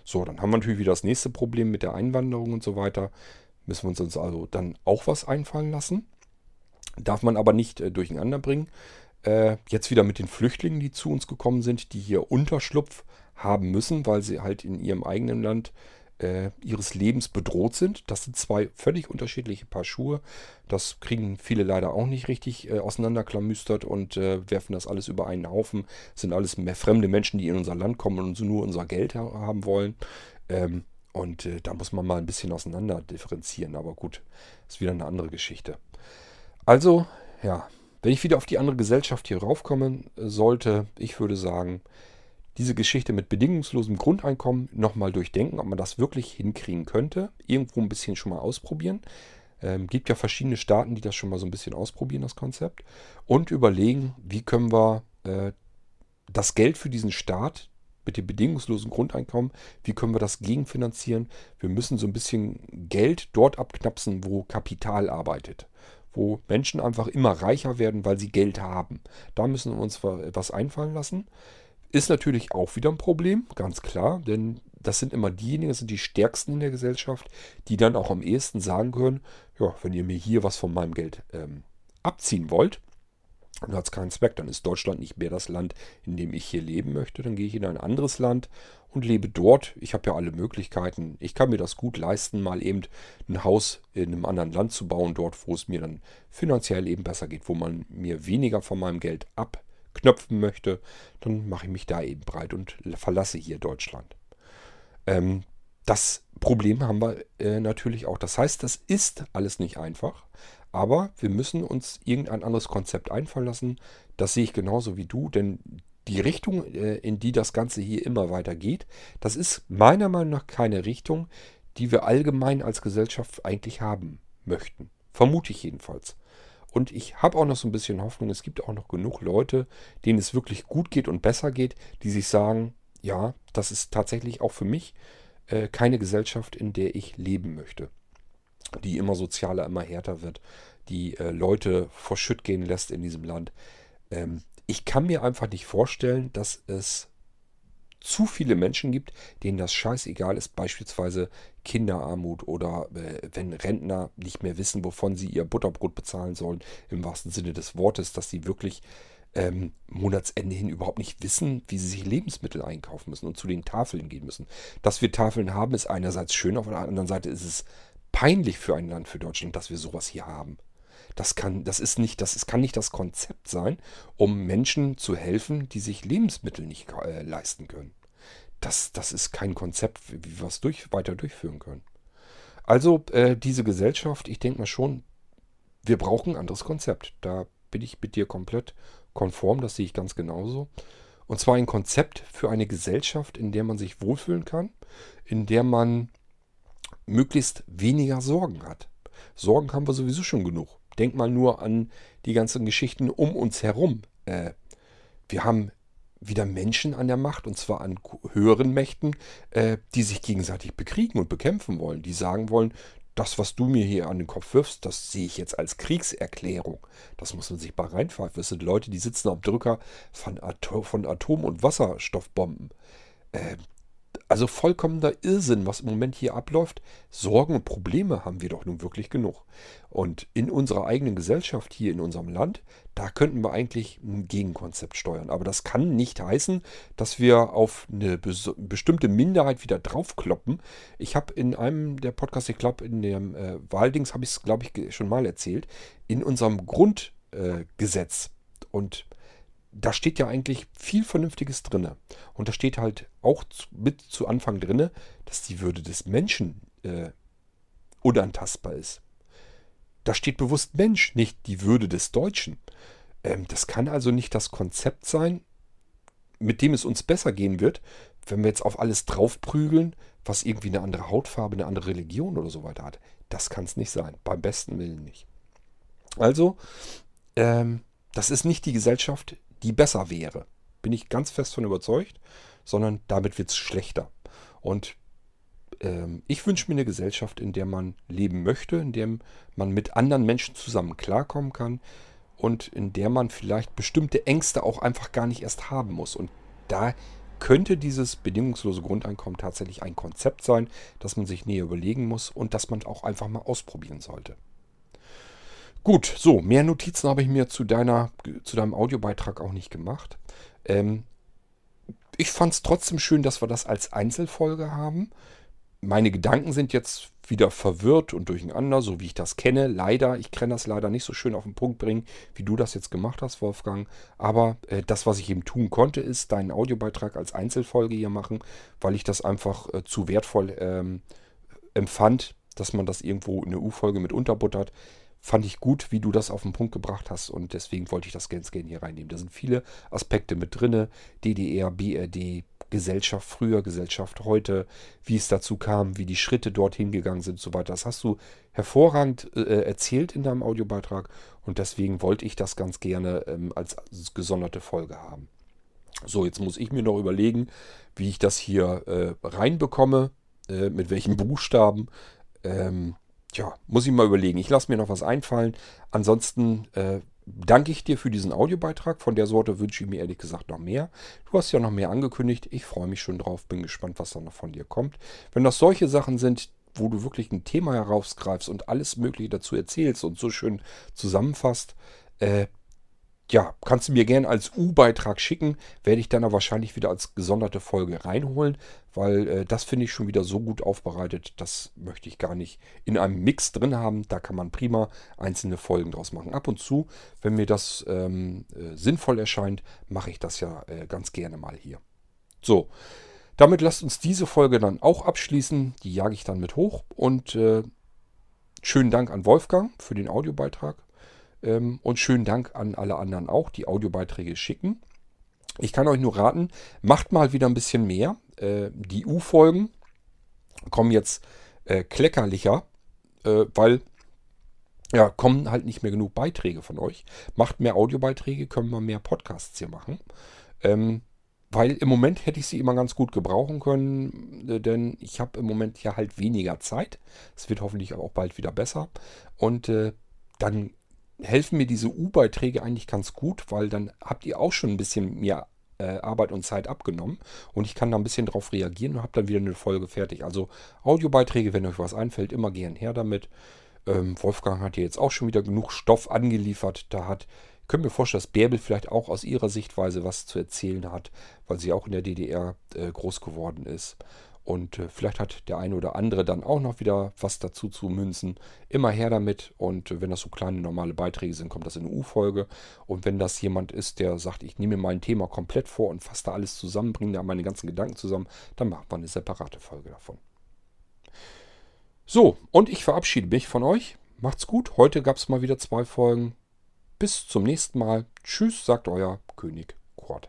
So, dann haben wir natürlich wieder das nächste Problem mit der Einwanderung und so weiter. Müssen wir uns also dann auch was einfallen lassen. Darf man aber nicht äh, durcheinander bringen. Äh, jetzt wieder mit den Flüchtlingen, die zu uns gekommen sind, die hier Unterschlupf haben müssen, weil sie halt in ihrem eigenen Land äh, ihres Lebens bedroht sind. Das sind zwei völlig unterschiedliche Paar Schuhe. Das kriegen viele leider auch nicht richtig äh, auseinanderklamüstert und äh, werfen das alles über einen Haufen. Das sind alles mehr fremde Menschen, die in unser Land kommen und so nur unser Geld ha haben wollen. Ähm, und äh, da muss man mal ein bisschen auseinander differenzieren. Aber gut, ist wieder eine andere Geschichte. Also, ja, wenn ich wieder auf die andere Gesellschaft hier raufkommen sollte, ich würde sagen, diese Geschichte mit bedingungslosem Grundeinkommen nochmal durchdenken, ob man das wirklich hinkriegen könnte. Irgendwo ein bisschen schon mal ausprobieren. Ähm, gibt ja verschiedene Staaten, die das schon mal so ein bisschen ausprobieren, das Konzept. Und überlegen, wie können wir äh, das Geld für diesen Staat mit dem bedingungslosen Grundeinkommen, wie können wir das gegenfinanzieren? Wir müssen so ein bisschen Geld dort abknapsen, wo Kapital arbeitet. Wo Menschen einfach immer reicher werden, weil sie Geld haben. Da müssen wir uns was einfallen lassen. Ist natürlich auch wieder ein Problem, ganz klar, denn das sind immer diejenigen, das sind die Stärksten in der Gesellschaft, die dann auch am ehesten sagen können, ja, wenn ihr mir hier was von meinem Geld ähm, abziehen wollt, dann hat es keinen Zweck, dann ist Deutschland nicht mehr das Land, in dem ich hier leben möchte, dann gehe ich in ein anderes Land und lebe dort. Ich habe ja alle Möglichkeiten. Ich kann mir das gut leisten, mal eben ein Haus in einem anderen Land zu bauen, dort, wo es mir dann finanziell eben besser geht, wo man mir weniger von meinem Geld ab knöpfen möchte, dann mache ich mich da eben breit und verlasse hier Deutschland. Ähm, das Problem haben wir äh, natürlich auch. Das heißt, das ist alles nicht einfach, aber wir müssen uns irgendein anderes Konzept einfallen lassen. Das sehe ich genauso wie du, denn die Richtung, äh, in die das Ganze hier immer weiter geht, das ist meiner Meinung nach keine Richtung, die wir allgemein als Gesellschaft eigentlich haben möchten. Vermute ich jedenfalls. Und ich habe auch noch so ein bisschen Hoffnung, es gibt auch noch genug Leute, denen es wirklich gut geht und besser geht, die sich sagen, ja, das ist tatsächlich auch für mich äh, keine Gesellschaft, in der ich leben möchte. Die immer sozialer, immer härter wird, die äh, Leute vor Schütt gehen lässt in diesem Land. Ähm, ich kann mir einfach nicht vorstellen, dass es zu viele Menschen gibt, denen das scheißegal ist, beispielsweise Kinderarmut oder äh, wenn Rentner nicht mehr wissen, wovon sie ihr Butterbrot bezahlen sollen, im wahrsten Sinne des Wortes, dass sie wirklich ähm, Monatsende hin überhaupt nicht wissen, wie sie sich Lebensmittel einkaufen müssen und zu den Tafeln gehen müssen. Dass wir Tafeln haben, ist einerseits schön, auf der anderen Seite ist es peinlich für ein Land, für Deutschland, dass wir sowas hier haben. Das kann, das ist nicht, das ist, kann nicht das Konzept sein, um Menschen zu helfen, die sich Lebensmittel nicht äh, leisten können. Das, das ist kein Konzept, wie wir es durch, weiter durchführen können. Also äh, diese Gesellschaft, ich denke mal schon, wir brauchen ein anderes Konzept. Da bin ich mit dir komplett konform, das sehe ich ganz genauso. Und zwar ein Konzept für eine Gesellschaft, in der man sich wohlfühlen kann, in der man möglichst weniger Sorgen hat. Sorgen haben wir sowieso schon genug. Denk mal nur an die ganzen Geschichten um uns herum. Äh, wir haben wieder Menschen an der Macht, und zwar an höheren Mächten, äh, die sich gegenseitig bekriegen und bekämpfen wollen. Die sagen wollen, das, was du mir hier an den Kopf wirfst, das sehe ich jetzt als Kriegserklärung. Das muss man sich mal reinfahren. Das sind Leute, die sitzen am Drücker von, Atom, von Atom- und Wasserstoffbomben. Äh, also vollkommener Irrsinn, was im Moment hier abläuft. Sorgen und Probleme haben wir doch nun wirklich genug. Und in unserer eigenen Gesellschaft, hier in unserem Land, da könnten wir eigentlich ein Gegenkonzept steuern. Aber das kann nicht heißen, dass wir auf eine bestimmte Minderheit wieder draufkloppen. Ich habe in einem der Podcasts, ich glaube in dem äh, Wahldings habe ich es, glaube ich, schon mal erzählt, in unserem Grundgesetz. Äh, und da steht ja eigentlich viel Vernünftiges drin. Und da steht halt auch mit zu Anfang drin, dass die Würde des Menschen äh, unantastbar ist. Da steht bewusst Mensch, nicht die Würde des Deutschen. Ähm, das kann also nicht das Konzept sein, mit dem es uns besser gehen wird, wenn wir jetzt auf alles draufprügeln, was irgendwie eine andere Hautfarbe, eine andere Religion oder so weiter hat. Das kann es nicht sein. Beim besten Willen nicht. Also, ähm, das ist nicht die Gesellschaft, die besser wäre. Bin ich ganz fest von überzeugt, sondern damit wird es schlechter. Und ähm, ich wünsche mir eine Gesellschaft, in der man leben möchte, in der man mit anderen Menschen zusammen klarkommen kann und in der man vielleicht bestimmte Ängste auch einfach gar nicht erst haben muss. Und da könnte dieses bedingungslose Grundeinkommen tatsächlich ein Konzept sein, das man sich näher überlegen muss und das man auch einfach mal ausprobieren sollte. Gut, so, mehr Notizen habe ich mir zu, deiner, zu deinem Audiobeitrag auch nicht gemacht. Ähm, ich fand es trotzdem schön, dass wir das als Einzelfolge haben. Meine Gedanken sind jetzt wieder verwirrt und durcheinander, so wie ich das kenne. Leider, ich kann das leider nicht so schön auf den Punkt bringen, wie du das jetzt gemacht hast, Wolfgang. Aber äh, das, was ich eben tun konnte, ist deinen Audiobeitrag als Einzelfolge hier machen, weil ich das einfach äh, zu wertvoll ähm, empfand, dass man das irgendwo in eine U-Folge mit unterbuttert. Fand ich gut, wie du das auf den Punkt gebracht hast und deswegen wollte ich das ganz gerne hier reinnehmen. Da sind viele Aspekte mit drin. DDR, BRD, Gesellschaft früher, Gesellschaft heute, wie es dazu kam, wie die Schritte dorthin gegangen sind und so weiter. Das hast du hervorragend äh, erzählt in deinem Audiobeitrag und deswegen wollte ich das ganz gerne ähm, als gesonderte Folge haben. So, jetzt muss ich mir noch überlegen, wie ich das hier äh, reinbekomme, äh, mit welchen Buchstaben. Ähm, Tja, muss ich mal überlegen. Ich lasse mir noch was einfallen. Ansonsten äh, danke ich dir für diesen Audiobeitrag. Von der Sorte wünsche ich mir ehrlich gesagt noch mehr. Du hast ja noch mehr angekündigt. Ich freue mich schon drauf. Bin gespannt, was da noch von dir kommt. Wenn das solche Sachen sind, wo du wirklich ein Thema herausgreifst und alles Mögliche dazu erzählst und so schön zusammenfasst, äh, ja, kannst du mir gerne als U-Beitrag schicken. Werde ich dann aber wahrscheinlich wieder als gesonderte Folge reinholen, weil äh, das finde ich schon wieder so gut aufbereitet. Das möchte ich gar nicht in einem Mix drin haben. Da kann man prima einzelne Folgen draus machen. Ab und zu, wenn mir das ähm, äh, sinnvoll erscheint, mache ich das ja äh, ganz gerne mal hier. So, damit lasst uns diese Folge dann auch abschließen. Die jage ich dann mit hoch und äh, schönen Dank an Wolfgang für den Audiobeitrag. Ähm, und schönen Dank an alle anderen auch, die Audiobeiträge schicken. Ich kann euch nur raten, macht mal wieder ein bisschen mehr. Äh, die U-Folgen kommen jetzt äh, kleckerlicher, äh, weil ja, kommen halt nicht mehr genug Beiträge von euch. Macht mehr Audiobeiträge, können wir mehr Podcasts hier machen. Ähm, weil im Moment hätte ich sie immer ganz gut gebrauchen können, denn ich habe im Moment ja halt weniger Zeit. Es wird hoffentlich auch bald wieder besser. Und äh, dann helfen mir diese U-Beiträge eigentlich ganz gut, weil dann habt ihr auch schon ein bisschen mehr äh, Arbeit und Zeit abgenommen und ich kann da ein bisschen drauf reagieren und habe dann wieder eine Folge fertig. Also Audiobeiträge, wenn euch was einfällt, immer gern her damit. Ähm, Wolfgang hat hier jetzt auch schon wieder genug Stoff angeliefert. Da hat, ich könnte mir vorstellen, dass Bärbel vielleicht auch aus ihrer Sichtweise was zu erzählen hat, weil sie auch in der DDR äh, groß geworden ist. Und äh, vielleicht hat der eine oder andere dann auch noch wieder was dazu zu münzen. Immer her damit. Und äh, wenn das so kleine normale Beiträge sind, kommt das in eine U-Folge. Und wenn das jemand ist, der sagt, ich nehme mir mein Thema komplett vor und fasse da alles zusammen, bringe da meine ganzen Gedanken zusammen, dann macht man eine separate Folge davon. So, und ich verabschiede mich von euch. Macht's gut. Heute gab es mal wieder zwei Folgen. Bis zum nächsten Mal. Tschüss, sagt euer König Kurt.